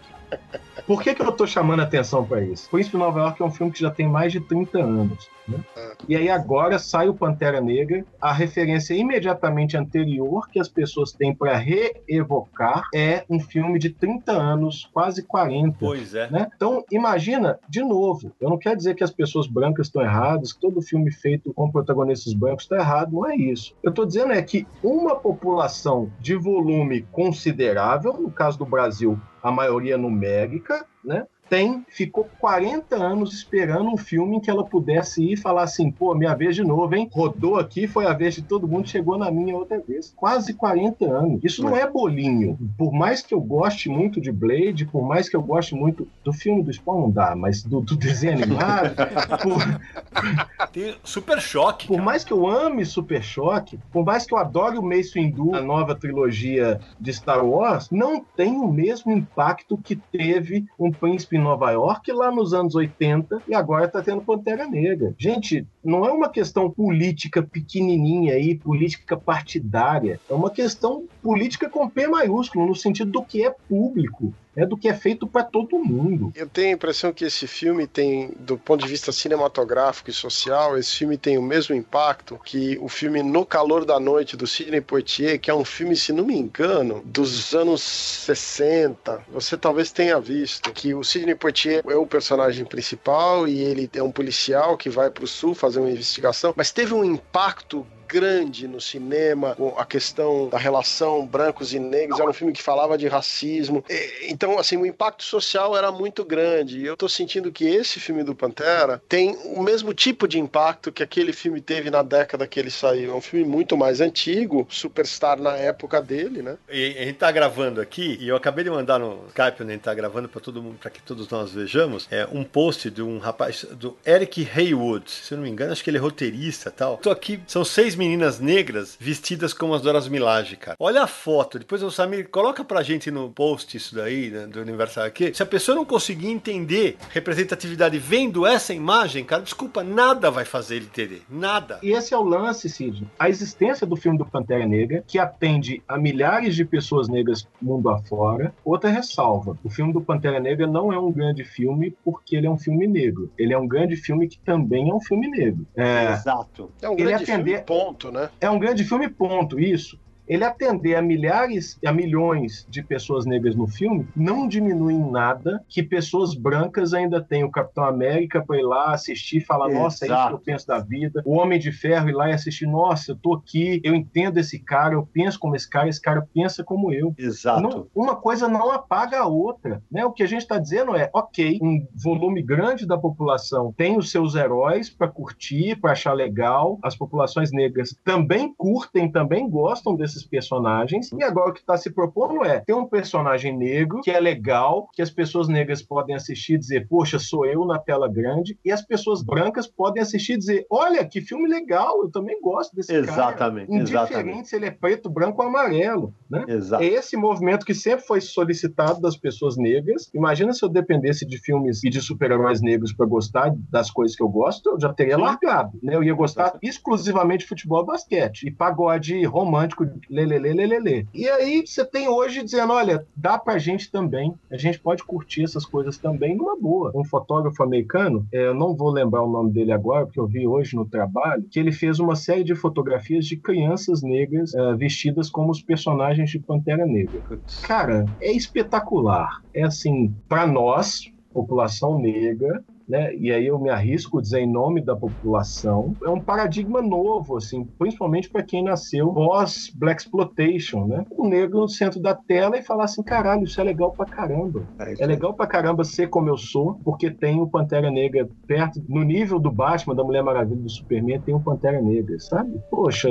Por que, que eu tô chamando a atenção para isso? Príncipe Nova York é um filme que já tem mais de 30 anos. Né? E aí agora sai o Pantera Negra, a referência imediatamente anterior que as pessoas têm para reevocar é um filme de 30 anos, quase 40. Pois é. Né? Então, imagina, de novo, eu não quero dizer que as pessoas brancas estão erradas, que todo filme feito com protagonistas brancos está errado, não é isso. Eu estou dizendo é que uma população de volume considerável, no caso do Brasil, a maioria numérica, né? Tem, ficou 40 anos esperando um filme em que ela pudesse ir e falar assim, pô, minha vez de novo, hein? Rodou aqui, foi a vez de todo mundo, chegou na minha outra vez. Quase 40 anos. Isso não é bolinho. Por mais que eu goste muito de Blade, por mais que eu goste muito do filme do Spawn, não dá, mas do, do desenho animado, (laughs) por, Tem Super Choque. por mais que eu ame Super Choque, por mais que eu adore o Mace Windu, a nova trilogia de Star Wars, não tem o mesmo impacto que teve um Príncipe Nova York lá nos anos 80 e agora tá tendo Pantera Negra. Gente, não é uma questão política pequenininha aí, política partidária. É uma questão política com P maiúsculo, no sentido do que é público. É do que é feito para todo mundo. Eu tenho a impressão que esse filme tem, do ponto de vista cinematográfico e social, esse filme tem o mesmo impacto que o filme No Calor da Noite, do Sidney Poitier, que é um filme, se não me engano, dos anos 60. Você talvez tenha visto que o Sidney Poitier é o personagem principal e ele é um policial que vai para o sul fazer uma investigação, mas teve um impacto grande no cinema, com a questão da relação brancos e negros, era um filme que falava de racismo. Então, assim, o impacto social era muito grande. E eu tô sentindo que esse filme do Pantera tem o mesmo tipo de impacto que aquele filme teve na década que ele saiu. É um filme muito mais antigo, superstar na época dele, né? E a gente tá gravando aqui, e eu acabei de mandar no Skype, onde a gente tá gravando para todo mundo, para que todos nós vejamos, é um post de um rapaz, do Eric Haywood, se eu não me engano, acho que ele é roteirista tal. Tô aqui, são seis meninas negras vestidas como as Doras Milage, cara. Olha a foto, depois o Samir coloca pra gente no post isso daí, né, do Universal aqui. Se a pessoa não conseguir entender representatividade vendo essa imagem, cara, desculpa, nada vai fazer ele entender. Nada. E esse é o lance, Cid. A existência do filme do Pantera Negra, que atende a milhares de pessoas negras mundo afora. Outra ressalva: o filme do Pantera Negra não é um grande filme porque ele é um filme negro. Ele é um grande filme que também é um filme negro. É, Exato. É um Ele grande atender- filme, ponto, né? é um grande filme, ponto. Isso. Ele atender a milhares, a milhões de pessoas negras no filme não diminui em nada que pessoas brancas ainda têm o Capitão América para ir lá assistir e falar: Nossa, é isso que Exato. eu penso da vida. O Homem de Ferro ir lá e assistir: Nossa, eu tô aqui, eu entendo esse cara, eu penso como esse cara, esse cara pensa como eu. Exato. Não- uma coisa não apaga a outra. Né? O que a gente está dizendo é, ok, um volume grande da população tem os seus heróis para curtir, para achar legal. As populações negras também curtem, também gostam desses personagens. E agora o que está se propondo é ter um personagem negro que é legal, que as pessoas negras podem assistir e dizer, poxa, sou eu na tela grande. E as pessoas brancas podem assistir e dizer, olha, que filme legal, eu também gosto desse cara. Exatamente, Indiferente exatamente. se ele é preto, branco ou amarelo. Né? Exato. É esse movimento que sempre foi solicitado das pessoas negras. Imagina se eu dependesse de filmes e de super-heróis negros para gostar das coisas que eu gosto, eu já teria Sim. largado. Né? Eu ia gostar exclusivamente de futebol e basquete. E pagode romântico, lelele. E aí você tem hoje dizendo, olha, dá pra gente também. A gente pode curtir essas coisas também numa boa. Um fotógrafo americano, é, eu não vou lembrar o nome dele agora, porque eu vi hoje no trabalho, que ele fez uma série de fotografias de crianças negras é, vestidas como os personagens de Pantera Negra. Cara, é espetacular. É assim, pra nós, população negra, né? E aí eu me arrisco a dizer em nome da população, é um paradigma novo, assim, principalmente para quem nasceu pós Black Exploitation, né? O negro no centro da tela e falar assim, caralho, isso é legal pra caramba. É, é legal pra caramba ser como eu sou, porque tem o Pantera Negra perto, no nível do Batman, da Mulher Maravilha, do Superman, tem o Pantera Negra, sabe? Poxa.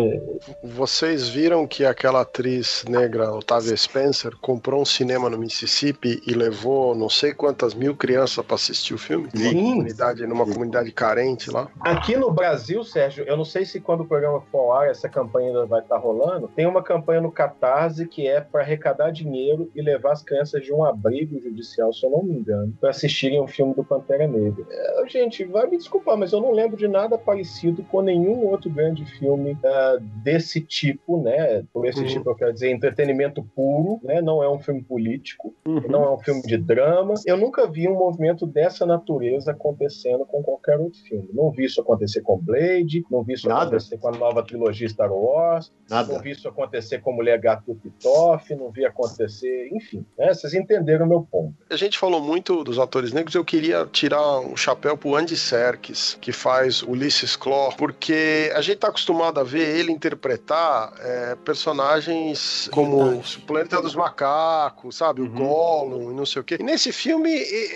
Vocês viram que aquela atriz negra, Otávia Spencer, comprou um cinema no Mississippi e levou não sei quantas mil crianças para assistir o filme? Sim. Numa comunidade, numa comunidade carente lá. Aqui no Brasil, Sérgio, eu não sei se quando o programa for ao ar, essa campanha ainda vai estar rolando, tem uma campanha no Catarse que é para arrecadar dinheiro e levar as crianças de um abrigo judicial, se eu não me engano, para assistirem um filme do Pantera Negra. É, gente, vai me desculpar, mas eu não lembro de nada parecido com nenhum outro grande filme uh, desse tipo, né? Por esse uhum. tipo, eu quero dizer, entretenimento puro, né? Não é um filme político, uhum. não é um filme de drama. Eu nunca vi um movimento dessa natureza acontecendo com qualquer outro filme. Não vi isso acontecer com Blade, não vi isso Nada. acontecer com a nova trilogia Star Wars, Nada. não vi isso acontecer com Mulher Gato do Pitoff, não vi acontecer, enfim, né? Vocês entenderam o meu ponto. A gente falou muito dos atores negros, eu queria tirar o um chapéu pro Andy Serkis, que faz Ulysses Claw, porque a gente tá acostumado a ver ele interpretar é, personagens como o Planeta dos Macacos, sabe? Uhum. O Gollum e não sei o quê. E nesse filme,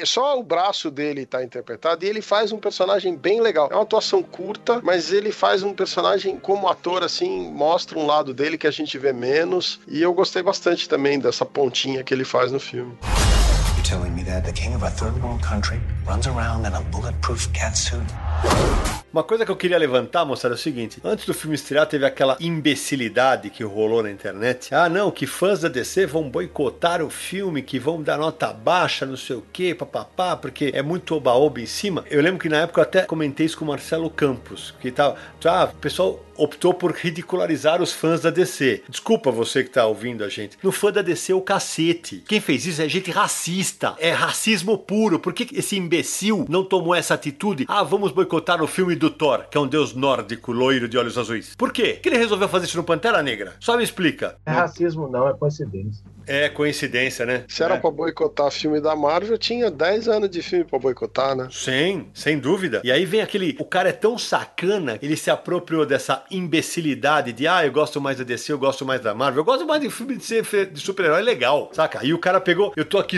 só o braço dele tá interpretado e ele faz um personagem bem legal. É uma atuação curta, mas ele faz um personagem como ator, assim, mostra um lado dele que a gente vê menos. E eu gostei bastante também dessa pontinha que ele faz no filme. Telling me that the king of a third world country runs around in a bulletproof catsuit? Uma coisa que eu queria levantar, moçada, é o seguinte: antes do filme estrear, teve aquela imbecilidade que rolou na internet. Ah, não, que fãs da DC vão boicotar o filme, que vão dar nota baixa, não sei o que, papapá, porque é muito oba-oba em cima. Eu lembro que na época eu até comentei isso com o Marcelo Campos, que tava. Ah, o pessoal optou por ridicularizar os fãs da DC. Desculpa você que tá ouvindo a gente. No fã da DC é o cacete. Quem fez isso é gente racista. É racismo puro. Por que esse imbecil não tomou essa atitude? Ah, vamos boicotar o filme do Thor, que é um deus nórdico, loiro de olhos azuis. Por quê? que ele resolveu fazer isso no Pantera Negra? Só me explica. É racismo não, é coincidência. É coincidência, né? Se era é. pra boicotar filme da Marvel, tinha 10 anos de filme pra boicotar, né? Sim, sem dúvida. E aí vem aquele. O cara é tão sacana, ele se apropriou dessa imbecilidade de ah, eu gosto mais da DC, eu gosto mais da Marvel, eu gosto mais de filme de, de super-herói legal, saca? E o cara pegou, eu tô aqui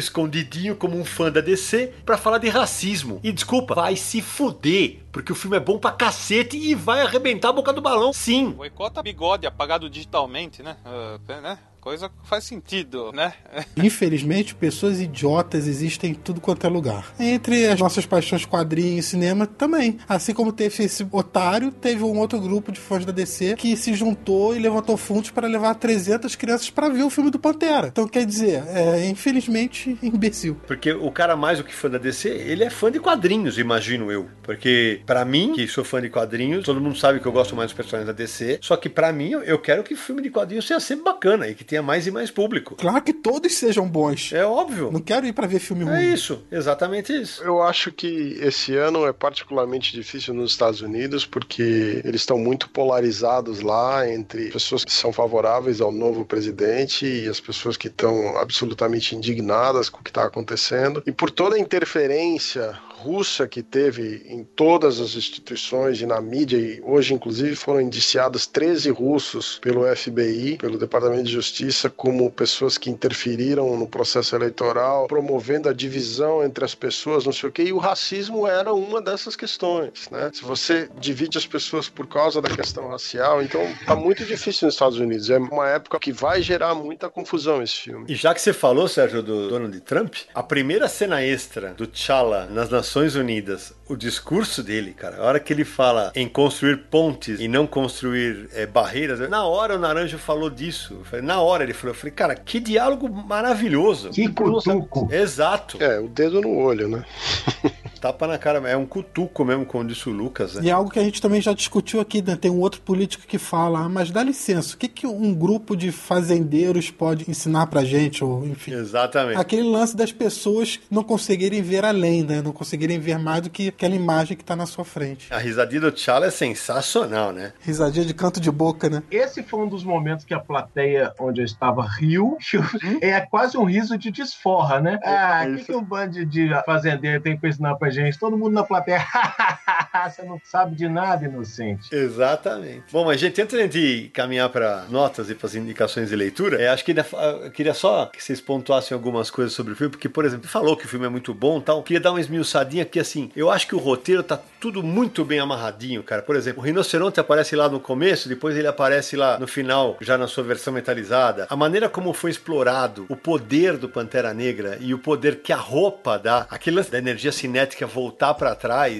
como um fã da DC pra falar de racismo. E desculpa, vai se fuder porque o filme é bom pra cacete e vai arrebentar a boca do balão, sim. Boicota bigode apagado digitalmente, né? Uh, né? Coisa faz sentido, né? (laughs) Infelizmente, pessoas idiotas existem em tudo quanto é lugar. Entre as nossas paixões quadrinhos e cinema também. Assim como teve esse otário, teve um outro grupo de fãs da DC que se juntou e levantou fundos para levar 300 crianças para ver o filme do Pantera. Então, quer dizer, é infelizmente imbecil. Porque o cara mais do que fã da DC, ele é fã de quadrinhos, imagino eu. Porque para mim, que sou fã de quadrinhos, todo mundo sabe que eu gosto mais dos personagens da DC, só que para mim, eu quero que o filme de quadrinhos seja sempre bacana e que tenha tenha mais e mais público. Claro que todos sejam bons. É óbvio. Não quero ir para ver filme é ruim. É isso, exatamente isso. Eu acho que esse ano é particularmente difícil nos Estados Unidos porque eles estão muito polarizados lá entre pessoas que são favoráveis ao novo presidente e as pessoas que estão absolutamente indignadas com o que está acontecendo. E por toda a interferência russa que teve em todas as instituições e na mídia, e hoje, inclusive, foram indiciados 13 russos pelo FBI, pelo Departamento de Justiça, como pessoas que interferiram no processo eleitoral, promovendo a divisão entre as pessoas, não sei o quê, e o racismo era uma dessas questões, né? Se você divide as pessoas por causa da questão racial, então tá muito difícil nos Estados Unidos. É uma época que vai gerar muita confusão esse filme. E já que você falou, Sérgio, do Donald Trump, a primeira cena extra do T'Challa nas Nações Nações Unidas, o discurso dele, cara, a hora que ele fala em construir pontes e não construir é, barreiras, na hora o Naranja falou disso. Na hora ele falou, eu falei, cara, que diálogo maravilhoso. Que cutuco. Exato. É, o dedo no olho, né? (laughs) Tapa na cara, é um cutuco mesmo, como disse o Lucas. Né? E é algo que a gente também já discutiu aqui, né? Tem um outro político que fala, ah, mas dá licença, o que, que um grupo de fazendeiros pode ensinar pra gente, ou enfim. Exatamente. Aquele lance das pessoas não conseguirem ver além, né? Não conseguirem ver mais do que aquela imagem que tá na sua frente. A risadinha do T'Challa é sensacional, né? Risadinha de canto de boca, né? Esse foi um dos momentos que a plateia onde eu estava riu. É quase um riso de desforra, né? Ah, o que, que um bando de fazendeiro tem pra ensinar pra gente. Todo mundo na plateia. (laughs) Você não sabe de nada, inocente. Exatamente. Bom, mas gente, antes de caminhar para notas e para as indicações de leitura, é, acho que ainda, eu queria só que vocês pontuassem algumas coisas sobre o filme, porque, por exemplo, falou que o filme é muito bom tal. Queria dar uma que, assim, eu acho que o roteiro tá tudo muito bem amarradinho, cara. Por exemplo, o rinoceronte aparece lá no começo, depois ele aparece lá no final, já na sua versão metalizada. A maneira como foi explorado o poder do Pantera Negra e o poder que a roupa dá, aquele da energia cinética voltar para trás,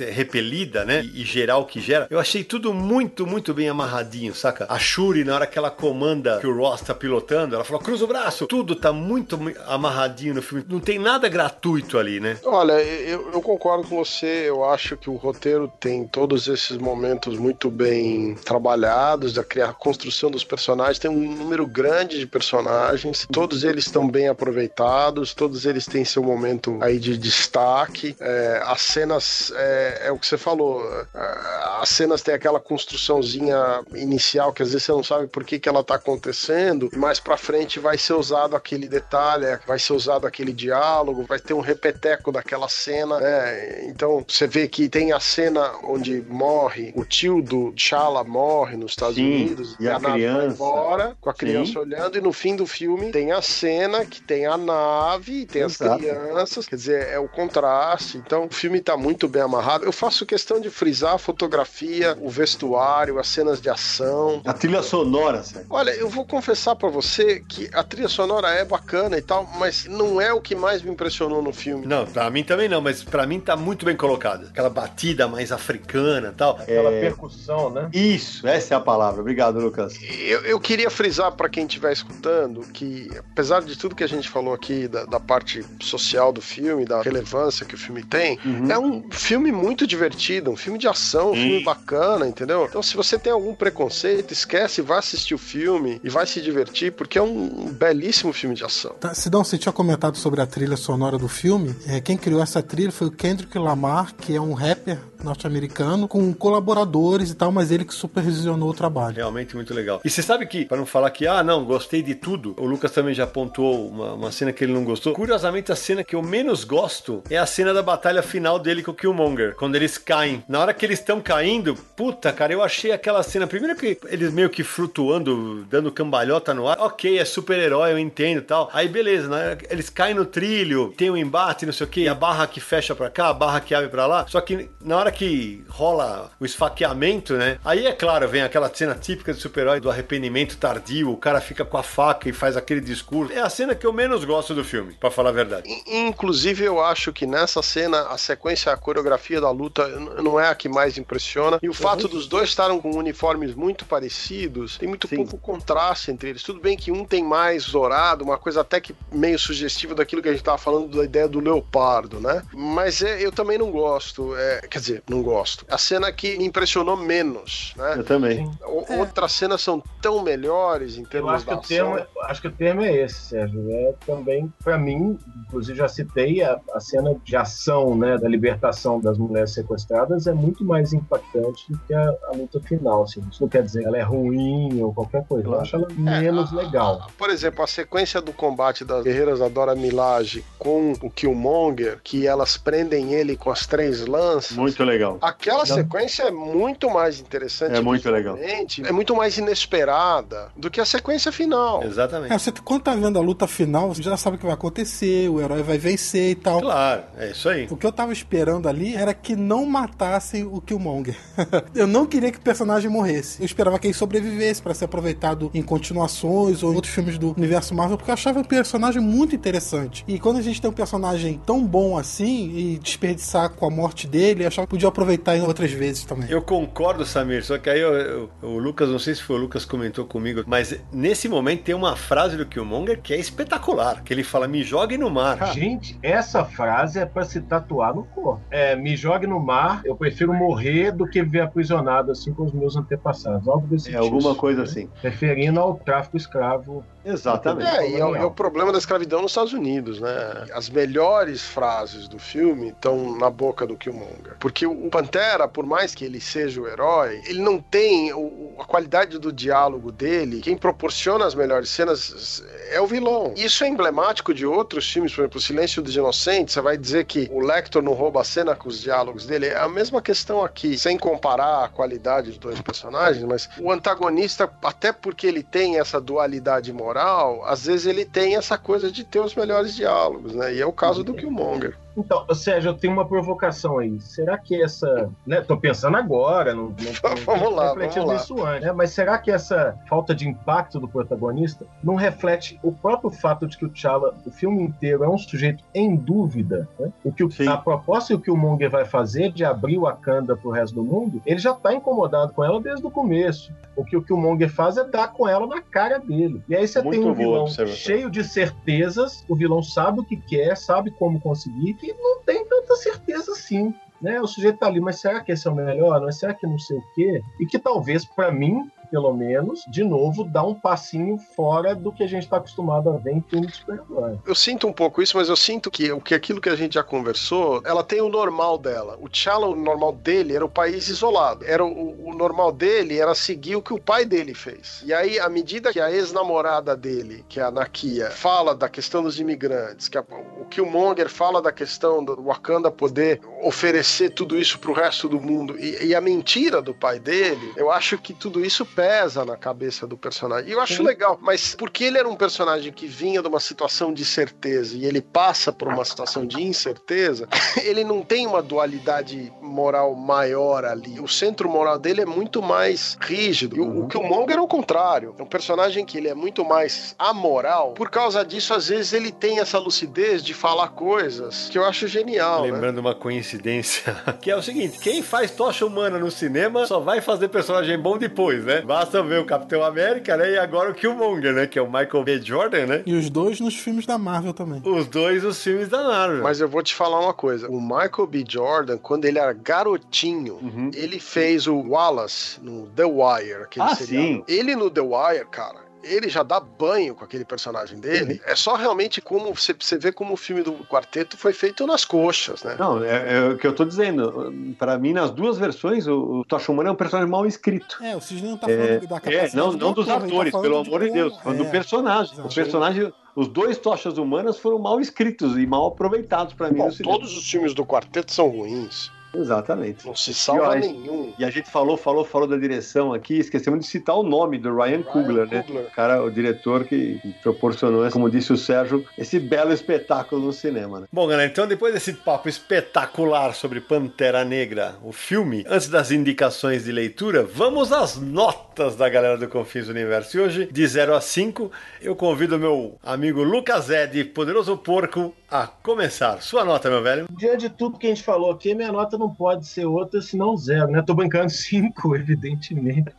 é, repelida, né? E, e gerar o que gera. Eu achei tudo muito, muito bem amarradinho, saca? A Shuri, na hora que ela comanda que o Ross tá pilotando, ela falou: cruza o braço. Tudo tá muito amarradinho no filme. Não tem nada gratuito ali, né? Olha, eu, eu concordo com você. Eu acho que o roteiro tem todos esses momentos muito bem trabalhados, da criar, construção dos personagens. Tem um número grande de personagens. Todos eles estão bem aproveitados. Todos eles têm seu momento aí de destaque. É, as cenas, é, é, o que você falou. É, as cenas têm aquela construçãozinha inicial que às vezes você não sabe por que, que ela tá acontecendo. Mais pra frente vai ser usado aquele detalhe, vai ser usado aquele diálogo, vai ter um repeteco daquela cena. Né? Então você vê que tem a cena onde morre o tio do Chala morre nos Estados Sim, Unidos e a, a criança vai embora com a criança Sim. olhando e no fim do filme tem a cena que tem a nave, tem Exato. as crianças, quer dizer, é o contraste. Então o filme tá muito bem amarrado. Eu faço questão de frisar a fotografia, o vestuário, as cenas de ação. A trilha sonora, sério. Olha, eu vou confessar pra você que a trilha sonora é bacana e tal, mas não é o que mais me impressionou no filme. Não, pra mim também não, mas pra mim tá muito bem colocado. Aquela batida mais africana e tal. Aquela É. percussão, né? Isso, essa é a palavra. Obrigado, Lucas. Eu, eu queria frisar para quem estiver escutando que, apesar de tudo que a gente falou aqui, da, da parte social do filme, da relevância que o filme tem, Uhum. é um filme muito divertido, um filme de ação, um Sim. filme bacana, entendeu? Então, se você tem algum preconceito, esquece, vai assistir o filme e vai se divertir, porque é um belíssimo filme de ação. Tá, Sidão, você tinha comentado sobre a trilha sonora do filme. É, quem criou essa trilha foi o Kendrick Lamar, que é um rapper norte-americano, com colaboradores e tal, mas ele que supervisionou o trabalho. Realmente muito legal. E você sabe que, para não falar que, ah, não, gostei de tudo, o Lucas também já pontuou uma, uma cena que ele não gostou. Curiosamente, a cena que eu menos gosto é a cena da batalha final dele com o Killmonger, quando eles caem. Na hora que eles estão caindo, puta, cara, eu achei aquela cena. Primeiro que eles meio que flutuando, dando cambalhota no ar. Ok, é super-herói, eu entendo e tal. Aí beleza, né? Eles caem no trilho, tem um embate, não sei o que, a barra que fecha pra cá, a barra que abre pra lá. Só que na hora que rola o esfaqueamento, né? Aí é claro, vem aquela cena típica do super-herói do arrependimento tardio, o cara fica com a faca e faz aquele discurso. É a cena que eu menos gosto do filme, pra falar a verdade. In- Inclusive, eu acho que nessa cena, a sequência, a coreografia da luta não é a que mais impressiona. E o fato dos dois estarem com uniformes muito parecidos, tem muito Sim. pouco contraste entre eles. Tudo bem que um tem mais dourado, uma coisa até que meio sugestiva daquilo que a gente tava falando da ideia do leopardo, né? Mas é, eu também não gosto. é, quer dizer, não gosto. A cena que me impressionou menos, né? Eu também. O- Outras cenas são tão melhores em Eu termos acho que, da o termo, ação. acho que o termo é esse, Sérgio. É também, pra mim, inclusive já citei a, a cena de ação, né, da libertação das mulheres sequestradas é muito mais impactante do que a, a luta final. Assim. Isso não quer dizer que ela é ruim ou qualquer coisa. Eu Claro. acho ela menos a- legal. a- por exemplo, a sequência do combate das guerreiras da Dora Milaje com o Killmonger, que elas prendem ele com as três lanças. Muito legal. Aquela sequência é muito mais interessante. É muito legal. É muito mais inesperada do que a sequência final. Exatamente. É, você, quando tá vendo a luta final, você já sabe o que vai acontecer, o herói vai vencer e tal. Claro, é isso aí. O que eu tava esperando ali era que não matassem o Killmonger. (laughs) eu não queria que o personagem morresse. Eu esperava que ele sobrevivesse pra ser aproveitado em continuações ou em outros filmes do universo Marvel, porque eu achava o personagem muito interessante. E quando a gente tem um personagem tão bom assim e desperdiçar com a morte dele, eu achava que podia aproveitar em outras vezes também. Eu concordo, Samir, só que aí eu- eu- o Lucas, não sei se foi o Lucas que comentou comigo, mas nesse momento tem uma frase do Killmonger que é espetacular, que ele fala, me jogue no mar. Gente, essa frase é pra se tatuar no corpo. É, me jogue no mar, eu prefiro morrer do que viver aprisionado assim com os meus antepassados. Algo desse É tipo. alguma coisa assim. Referindo ao tráfico escravo. Exatamente. É, e é, o- é o problema da escravidão nos Estados Unidos, né? As melhores frases do filme estão na boca do Killmonger. Porque o Pantera, por mais que ele seja o herói, ele não tem o, a qualidade do diálogo dele, quem proporciona as melhores cenas é o vilão. Isso é emblemático de outros filmes, por exemplo, O Silêncio dos Inocentes. Você vai dizer que o Lector não rouba a cena com os diálogos dele. É a mesma questão aqui, sem comparar a qualidade dos dois personagens, mas o antagonista, até porque ele tem essa dualidade moral, às vezes ele tem essa coisa de ter os melhores diálogos, né? E é o caso do Killmonger. Então, Sérgio, eu tenho uma provocação aí. Será que essa. Né, tô pensando agora, não, não, (laughs) vamos lá, refletido vamos isso antes, né? Mas será que essa falta de impacto do protagonista não reflete o próprio fato de que o T'Challa, o filme inteiro, é um sujeito em dúvida? Né? O que o, a proposta que o Monger vai fazer de abrir o Wakanda pro resto do mundo, ele já tá incomodado com ela desde o começo. O que o Killmonger faz é dar com ela na cara dele. E aí você Muito tem um vilão cheio de certezas, o vilão sabe o que quer, sabe como conseguir, e não tem tanta certeza assim. Né? O sujeito tá ali, mas será que esse é o melhor? Mas será que não sei o quê? E que talvez, para mim, pelo menos, de novo, dá um passinho fora do que a gente está acostumado a ver em filmes de super-herói. Eu sinto um pouco isso, mas eu sinto que, que aquilo que a gente já conversou, ela tem o normal dela. O T'Challa, o normal dele era o país isolado. Era o, o normal dele era seguir o que o pai dele fez. E aí, à medida que a ex-namorada dele, que é a Nakia, fala da questão dos imigrantes, que a, Killmonger fala da questão do Wakanda poder oferecer tudo isso pro resto do mundo e, e a mentira do pai dele, eu acho que tudo isso pesa na cabeça do personagem. E eu acho Sim. legal, mas porque ele era um personagem que vinha de uma situação de certeza e ele passa por uma situação de incerteza, (laughs) ele não tem uma dualidade moral maior ali. O centro moral dele é muito mais rígido. E o, o uhum. Killmonger é o contrário. É um personagem que ele é muito mais amoral. Por causa disso, às vezes ele tem essa lucidez de falar coisas que eu acho genial. Né? Lembrando né? uma coincidência, (laughs) que é o seguinte: quem faz tocha humana no cinema só vai fazer personagem bom depois, né? Basta ver o Capitão América, né? E agora o Killmonger, né? Que é o Michael B. Jordan, né? E os dois nos filmes da Marvel também. Os dois nos filmes da Marvel. Mas eu vou te falar uma coisa. O Michael B. Jordan, quando ele era garotinho, uhum. ele fez o Wallace no The Wire. ah, seriado. sim. Ele no The Wire, cara, ele já dá banho com aquele personagem dele. Uhum. É só realmente como você, você vê como o filme do quarteto foi feito nas coxas, né? Não, é, é o que eu tô dizendo. Para mim, nas duas versões, o, o Tocha Humana é um personagem mal escrito. É, o Cisne não tá falando é, da capacidade. É, não, não dos tá atores, tá pelo amor de Deus. Falando é, do personagem. O personagem os dois tochas humanas foram mal escritos e mal aproveitados para mim. Bom, todos os filmes do quarteto são ruins. Exatamente. Não se salva e, ó, nenhum. E a gente falou, falou, falou da direção aqui, esquecemos de citar o nome do Ryan, Ryan Coogler, né? O cara, o diretor que proporcionou, como disse o Sérgio, esse belo espetáculo no cinema, né? Bom, galera, então depois desse papo espetacular sobre Pantera Negra, o filme, antes das indicações de leitura, vamos às notas da galera do Confins Universo. E hoje, de 0 a 5, eu convido o meu amigo Lucas Ed, Poderoso Porco, a começar. Sua nota, meu velho? Diante de tudo que a gente falou aqui, minha nota não pode ser outra senão zero, né? Tô brincando (laughs) cinco, evidentemente.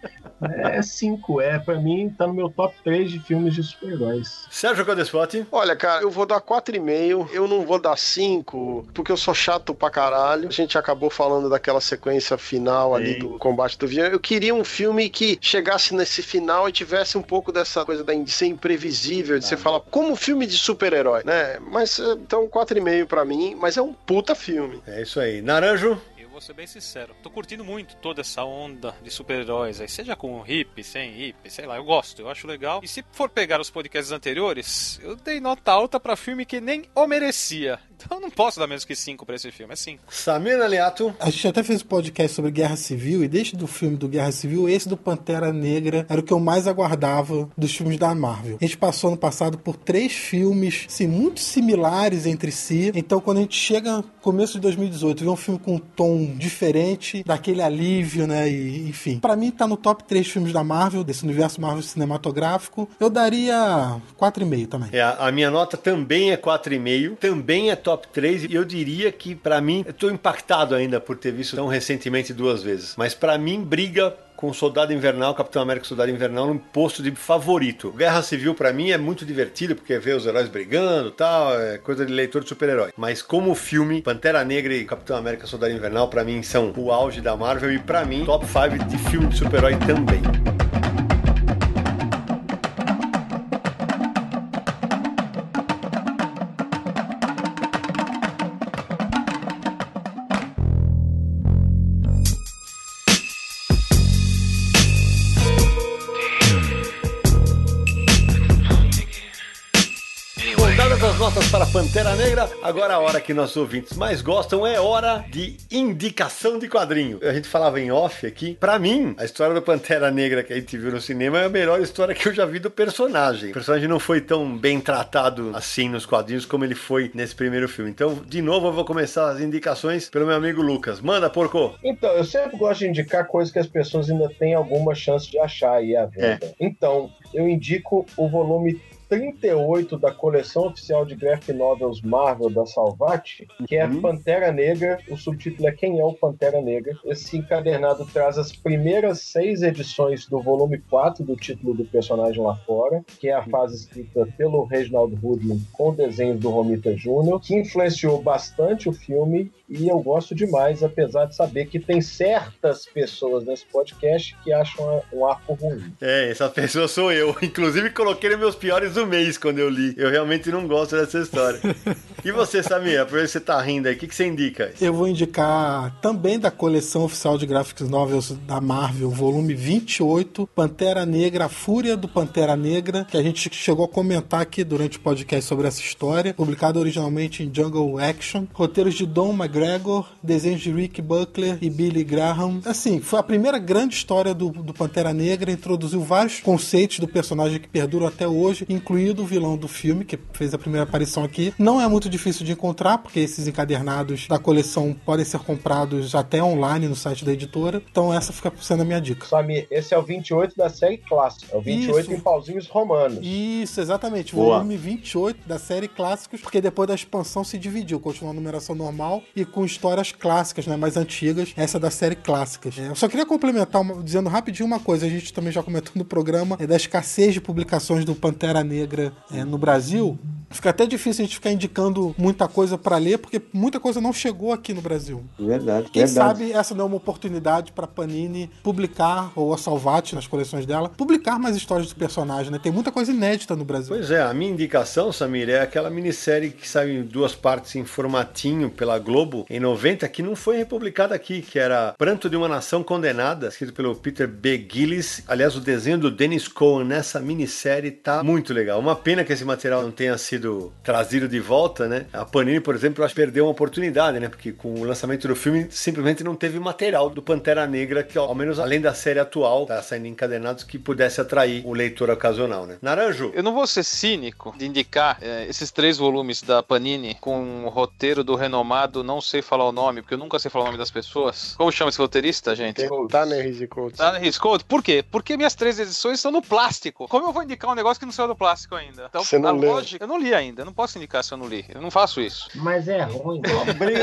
É cinco, é. Pra mim, tá no meu top 3 de filmes de super-heróis. Sérgio Codespot? Olha, cara, eu vou dar 4,5. Eu não vou dar 5, porque eu sou chato pra caralho. A gente acabou falando daquela sequência final ali Sim. do combate do avião. Eu queria um filme que chegasse nesse final e tivesse um pouco dessa coisa de ser imprevisível, de ah. você falar, como filme de super-herói, né? Mas, então, 4,5 pra mim, mas é um puta filme. É isso aí. Naranjo? Vou ser bem sincero. Tô curtindo muito toda essa onda de super-heróis aí, seja com hip, sem hip, sei lá, eu gosto, eu acho legal. E se for pegar os podcasts anteriores, eu dei nota alta para filme que nem o merecia. Então eu não posso dar menos que 5 pra esse filme, é 5. Samir Aliato. A gente até fez um podcast sobre Guerra Civil, e desde do filme do Guerra Civil, esse do Pantera Negra era o que eu mais aguardava dos filmes da Marvel. A gente passou ano passado por três filmes, assim, muito similares entre si. Então quando a gente chega no começo de 2018, vê um filme com um tom diferente, daquele alívio, né? E, enfim. para mim tá no top 3 filmes da Marvel, desse universo Marvel cinematográfico. Eu daria 4,5 também. É, a minha nota também é 4,5. Também é top top 3 e eu diria que para mim, eu tô impactado ainda por ter visto tão recentemente duas vezes, mas para mim briga com Soldado Invernal, Capitão América Soldado Invernal no posto de favorito. Guerra Civil para mim é muito divertido porque ver os heróis brigando, tal, é coisa de leitor de super-herói. Mas como filme, Pantera Negra e Capitão América Soldado Invernal para mim são o auge da Marvel e para mim top 5 de filme de super-herói também. Agora a hora que nossos ouvintes mais gostam é hora de indicação de quadrinho. A gente falava em off aqui. Para mim, a história do Pantera Negra que a gente viu no cinema é a melhor história que eu já vi do personagem. O personagem não foi tão bem tratado assim nos quadrinhos como ele foi nesse primeiro filme. Então, de novo, eu vou começar as indicações pelo meu amigo Lucas. Manda, porco! Então, eu sempre gosto de indicar coisas que as pessoas ainda têm alguma chance de achar aí à venda. É. Então, eu indico o volume 38 da coleção oficial de graphic novels Marvel da Salvat, que é uhum. Pantera Negra. O subtítulo é Quem é o Pantera Negra? Esse encadernado traz as primeiras seis edições do volume 4 do título do personagem lá fora, que é a fase escrita pelo Reginald Woodman com desenhos do Romita Jr., que influenciou bastante o filme e eu gosto demais, apesar de saber que tem certas pessoas nesse podcast que acham um arco ruim. É, essa pessoa sou eu. (laughs) Inclusive coloquei nos meus piores do mês quando eu li. Eu realmente não gosto dessa história. (laughs) e você, Samir, por você tá rindo aí, o que, que você indica? Eu vou indicar também da coleção oficial de graphics novels da Marvel, volume 28, Pantera Negra, a Fúria do Pantera Negra, que a gente chegou a comentar aqui durante o podcast sobre essa história, publicado originalmente em Jungle Action, roteiros de Don McGregor, desenhos de Rick Buckler e Billy Graham. Assim, foi a primeira grande história do, do Pantera Negra, introduziu vários conceitos do personagem que perduram até hoje, incluindo o vilão do filme, que fez a primeira aparição aqui. Não é muito difícil de encontrar, porque esses encadernados da coleção podem ser comprados até online no site da editora. Então essa fica sendo a minha dica. Samir, esse é o 28 da série clássica. É o 28 Isso. em pauzinhos romanos. Isso, exatamente. Boa. Volume 28 da série clássicos, porque depois da expansão se dividiu, continuou a numeração normal e com histórias clássicas, né, mais antigas. Essa da série clássicas. É, eu só queria complementar, uma, dizendo rapidinho uma coisa, a gente também já comentou no programa, é da escassez de publicações do Pantera Negra é, no Brasil. Fica até difícil a gente ficar indicando muita coisa para ler, porque muita coisa não chegou aqui no Brasil. Verdade. Quem verdade. sabe essa não é uma oportunidade para Panini publicar, ou a Salvati nas coleções dela, publicar mais histórias do personagem, né? Tem muita coisa inédita no Brasil. Pois é, a minha indicação, Samir, é aquela minissérie que saiu em duas partes em formatinho pela Globo em 90, que não foi republicada aqui, que era Pranto de uma Nação Condenada, escrito pelo Peter B. Gillis. Aliás, o desenho do Dennis Cohen nessa minissérie tá muito legal. Uma pena que esse material não tenha sido sido trazido de volta, né? A Panini, por exemplo, acho que perdeu uma oportunidade, né? Porque com o lançamento do filme simplesmente não teve material do Pantera Negra, que ao menos além da série atual, tá saindo encadenados, que pudesse atrair o leitor ocasional, né? Naranjo. Eu não vou ser cínico de indicar é, esses três volumes da Panini com o roteiro do renomado, não sei falar o nome, porque eu nunca sei falar o nome das pessoas. Como chama esse roteirista, gente? Tanner Coates. Tanner Coates. Por quê? Porque minhas três edições estão no plástico. Como eu vou indicar um negócio que não saiu do plástico ainda? Então, Você não a lê. lógica, eu não li ainda. Eu não posso indicar se eu não li. Eu não faço isso. Mas é ruim.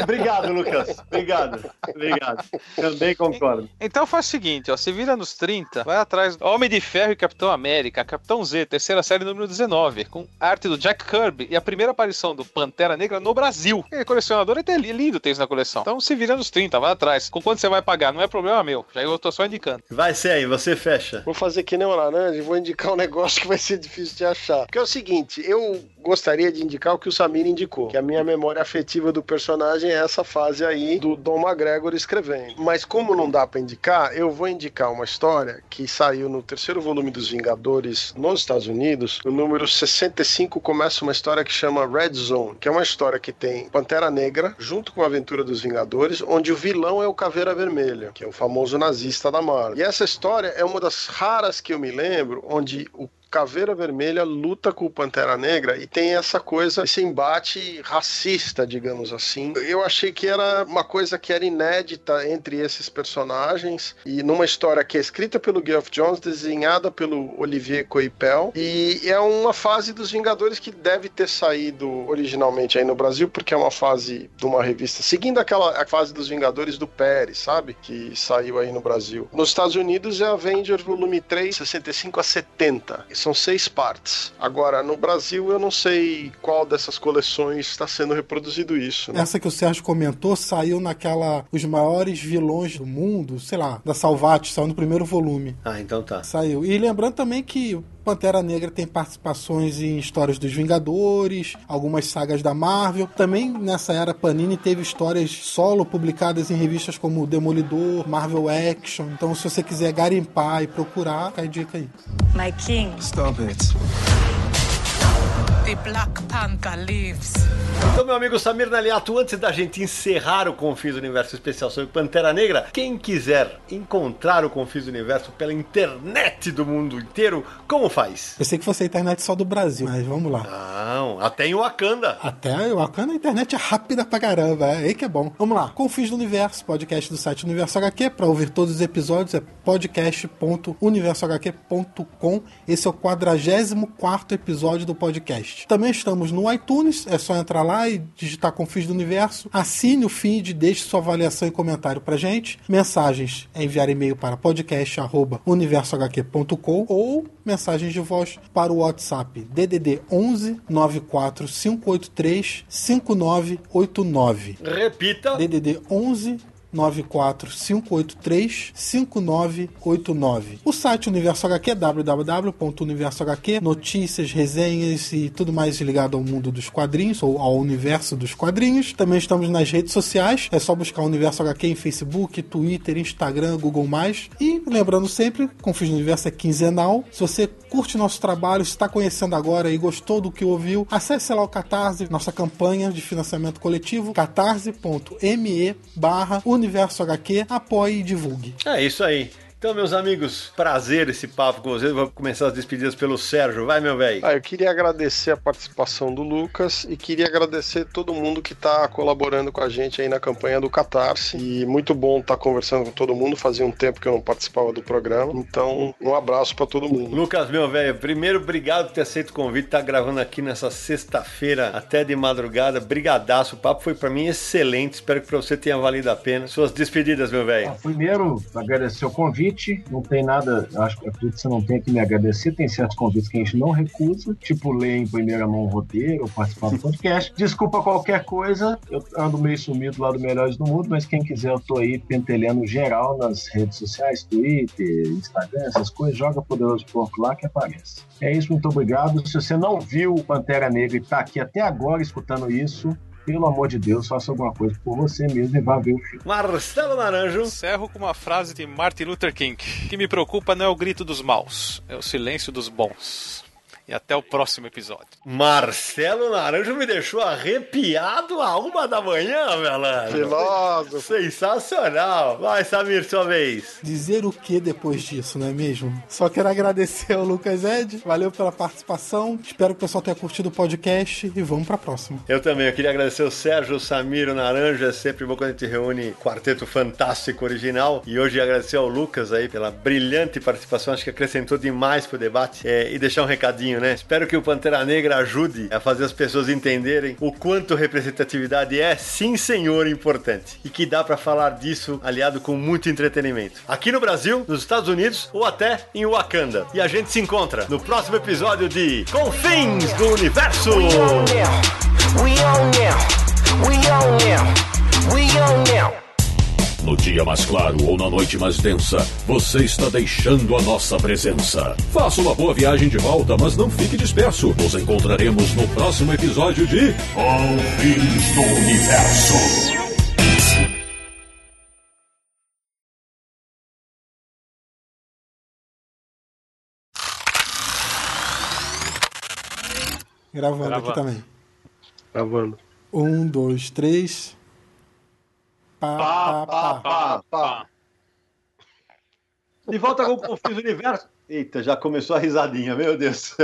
Obrigado, Lucas. Obrigado. Obrigado. Também concordo. Então faz o seguinte, ó. Se vira nos 30, vai atrás Homem de Ferro e Capitão América, Capitão Z, terceira série número 19, com arte do Jack Kirby e a primeira aparição do Pantera Negra no Brasil. E colecionador é até lindo ter isso na coleção. Então se vira nos 30, vai atrás. Com quanto você vai pagar? Não é problema meu. Já eu tô só indicando. Vai ser aí, você fecha. Vou fazer que nem o Laranja e vou indicar um negócio que vai ser difícil de achar. Porque é o seguinte, eu gostaria de indicar o que o Samir indicou, que a minha memória afetiva do personagem é essa fase aí do Dom McGregor escrevendo. Mas como não dá para indicar, eu vou indicar uma história que saiu no terceiro volume dos Vingadores nos Estados Unidos. No número 65 começa uma história que chama Red Zone, que é uma história que tem Pantera Negra junto com a aventura dos Vingadores, onde o vilão é o Caveira Vermelha, que é o famoso nazista da Marvel. E essa história é uma das raras que eu me lembro onde o Caveira Vermelha luta com o Pantera Negra e tem essa coisa, esse embate racista, digamos assim. Eu achei que era uma coisa que era inédita entre esses personagens e numa história que é escrita pelo Geoff Jones, desenhada pelo Olivier Coipel e é uma fase dos Vingadores que deve ter saído originalmente aí no Brasil, porque é uma fase de uma revista seguindo aquela a fase dos Vingadores do Pérez, sabe? Que saiu aí no Brasil. Nos Estados Unidos é Avengers volume 3, 65 a 70 são seis partes. Agora, no Brasil, eu não sei qual dessas coleções está sendo reproduzido isso. Né? Essa que o Sérgio comentou saiu naquela Os Maiores Vilões do Mundo, sei lá, da Salvati, saiu no primeiro volume. Ah, então tá. Saiu. E lembrando também que Pantera Negra tem participações em histórias dos Vingadores, algumas sagas da Marvel. Também nessa era Panini teve histórias solo publicadas em revistas como Demolidor, Marvel Action. Então, se você quiser garimpar e procurar, cai dica aí. My King. Stop it. The Black Panther lives. Então, meu amigo Samir Naliato, antes da gente encerrar o Confis Universo Especial sobre Pantera Negra, quem quiser encontrar o Confis Universo pela internet do mundo inteiro, como faz? Eu sei que fosse a internet só do Brasil, mas vamos lá. Não, até em Wakanda. Até o Wakanda a internet é rápida pra caramba, é aí que é bom. Vamos lá, Confis do Universo, podcast do site Universo HQ, pra ouvir todos os episódios é podcast.universohq.com. Esse é o 44 episódio do podcast. Também estamos no iTunes, é só entrar lá e digitar Confis do Universo. Assine o feed, deixe sua avaliação e comentário pra gente. Mensagens é enviar e-mail para podcast@universohq.com ou mensagens de voz para o WhatsApp DDD 11 94 583 5989. Repita. DDD 11 94 583 5989. O site Universo HQ é www.universohq, notícias, resenhas e tudo mais ligado ao mundo dos quadrinhos ou ao universo dos quadrinhos. Também estamos nas redes sociais, é só buscar o Universo HQ em Facebook, Twitter, Instagram, Google+. E lembrando sempre, Confis no Universo é quinzenal. Se você curte nosso trabalho, está conhecendo agora e gostou do que ouviu, acesse lá o Catarse, nossa campanha de financiamento coletivo, catarse.me barra Universo HQ, apoie e divulgue. É isso aí. Então, meus amigos, prazer esse papo com vocês. Vou começar as despedidas pelo Sérgio. Vai, meu velho. Ah, eu queria agradecer a participação do Lucas e queria agradecer todo mundo que está colaborando com a gente aí na campanha do Catarse. E muito bom estar conversando com todo mundo. Fazia um tempo que eu não participava do programa. Então, um abraço para todo mundo. Lucas, meu velho, primeiro, obrigado por ter aceito o convite. Tá gravando aqui nessa sexta-feira, até de madrugada. Brigadaço. O papo foi para mim excelente. Espero que para você tenha valido a pena. Suas despedidas, meu velho. Primeiro, agradecer o convite. Não tem nada, acho que acredito que você não tem que me agradecer. Tem certos convites que a gente não recusa, tipo ler em primeira mão o roteiro ou participar do podcast. (laughs) Desculpa qualquer coisa, eu ando meio sumido lá do Melhores do Mundo, mas quem quiser, eu tô aí pentelhando geral nas redes sociais, Twitter, Instagram, essas coisas. Joga Poderoso Porco lá que aparece. É isso, muito obrigado. Se você não viu Pantera Negra e tá aqui até agora escutando isso, pelo amor de Deus, faça alguma coisa por você mesmo e vá ver o filme. Marcelo Naranjo. Encerro com uma frase de Martin Luther King. O que me preocupa não é o grito dos maus, é o silêncio dos bons. E até o próximo episódio. Marcelo Naranjo me deixou arrepiado a uma da manhã, velho. Filósofo. Sensacional. Vai, Samir, sua vez. Dizer o que depois disso, não é mesmo? Só quero agradecer ao Lucas Ed, valeu pela participação. Espero que o pessoal tenha curtido o podcast e vamos pra próxima. Eu também, eu queria agradecer o Sérgio, o Samir, o Naranjo. É sempre bom quando a gente reúne quarteto fantástico original. E hoje agradecer ao Lucas aí pela brilhante participação. Acho que acrescentou demais pro debate. É, e deixar um recadinho, né? Espero que o Pantera Negra ajude a fazer as pessoas entenderem o quanto representatividade é, sim, senhor, importante. E que dá para falar disso aliado com muito entretenimento. Aqui no Brasil, nos Estados Unidos ou até em Wakanda. E a gente se encontra no próximo episódio de Confins do Universo. We on now. We on now. We on now. No dia mais claro ou na noite mais densa, você está deixando a nossa presença. Faça uma boa viagem de volta, mas não fique disperso. Nos encontraremos no próximo episódio de Confins do Universo. Gravando, Gravando. aqui também. Gravando. Um, dois, três. Pá, pá, pá. Pá, pá. De volta com o Confis Universo. Eita, já começou a risadinha, meu Deus.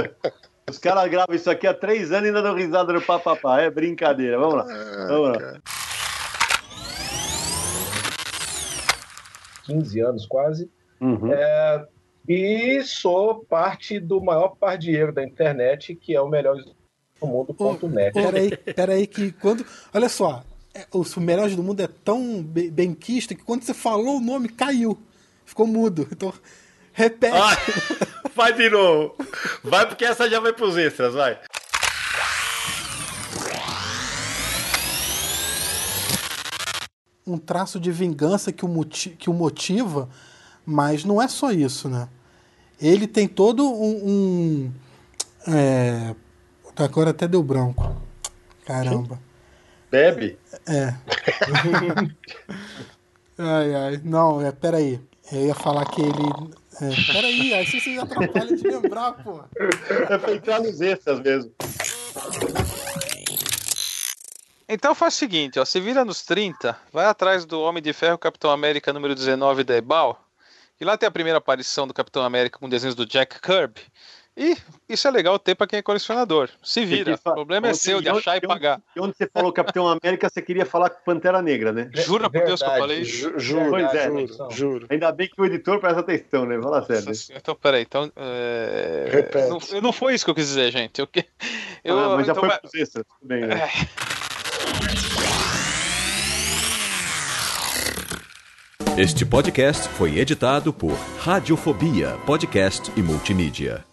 Os caras gravam isso aqui há três anos e ainda dão risada no papapá. É brincadeira. Vamos lá. Vamos lá. 15 anos quase. Uhum. É, e sou parte do maior pardieiro da internet, que é o melhor do mundo.net. Peraí, peraí, que quando. Olha só, é, os melhores do mundo é tão be- benquista que quando você falou o nome, caiu. Ficou mudo. Então, repete. Ai, vai de novo. Vai porque essa já vai pros extras, vai. um traço de vingança que o, moti- que o motiva, mas não é só isso, né? Ele tem todo um. um é, agora até deu branco. Caramba. Bebe? É. (laughs) ai, ai. Não, é, peraí. Eu ia falar que ele. É, peraí, aí você se atrapalha de lembrar, pô. É pra entrar nos extras mesmo. Então faz o seguinte, ó, se vira nos 30, vai atrás do Homem de Ferro Capitão América número 19 da Ebal, e lá tem a primeira aparição do Capitão América com desenhos do Jack Kirby. E isso é legal ter pra quem é colecionador. Se vira. O problema é seu de achar e pagar. E onde você falou Capitão América, você queria falar Pantera Negra, né? Jura por Deus que eu falei? Ju- Juro, Pois é, juro, juro. Ainda bem que o editor presta atenção, né? Fala sério. Então, peraí, então. É... Repete. Não, não foi isso que eu quis dizer, gente. Eu, que- eu, Ah, mas já então foi extras, tudo bem, né? Este podcast foi editado por Radiofobia, podcast e multimídia.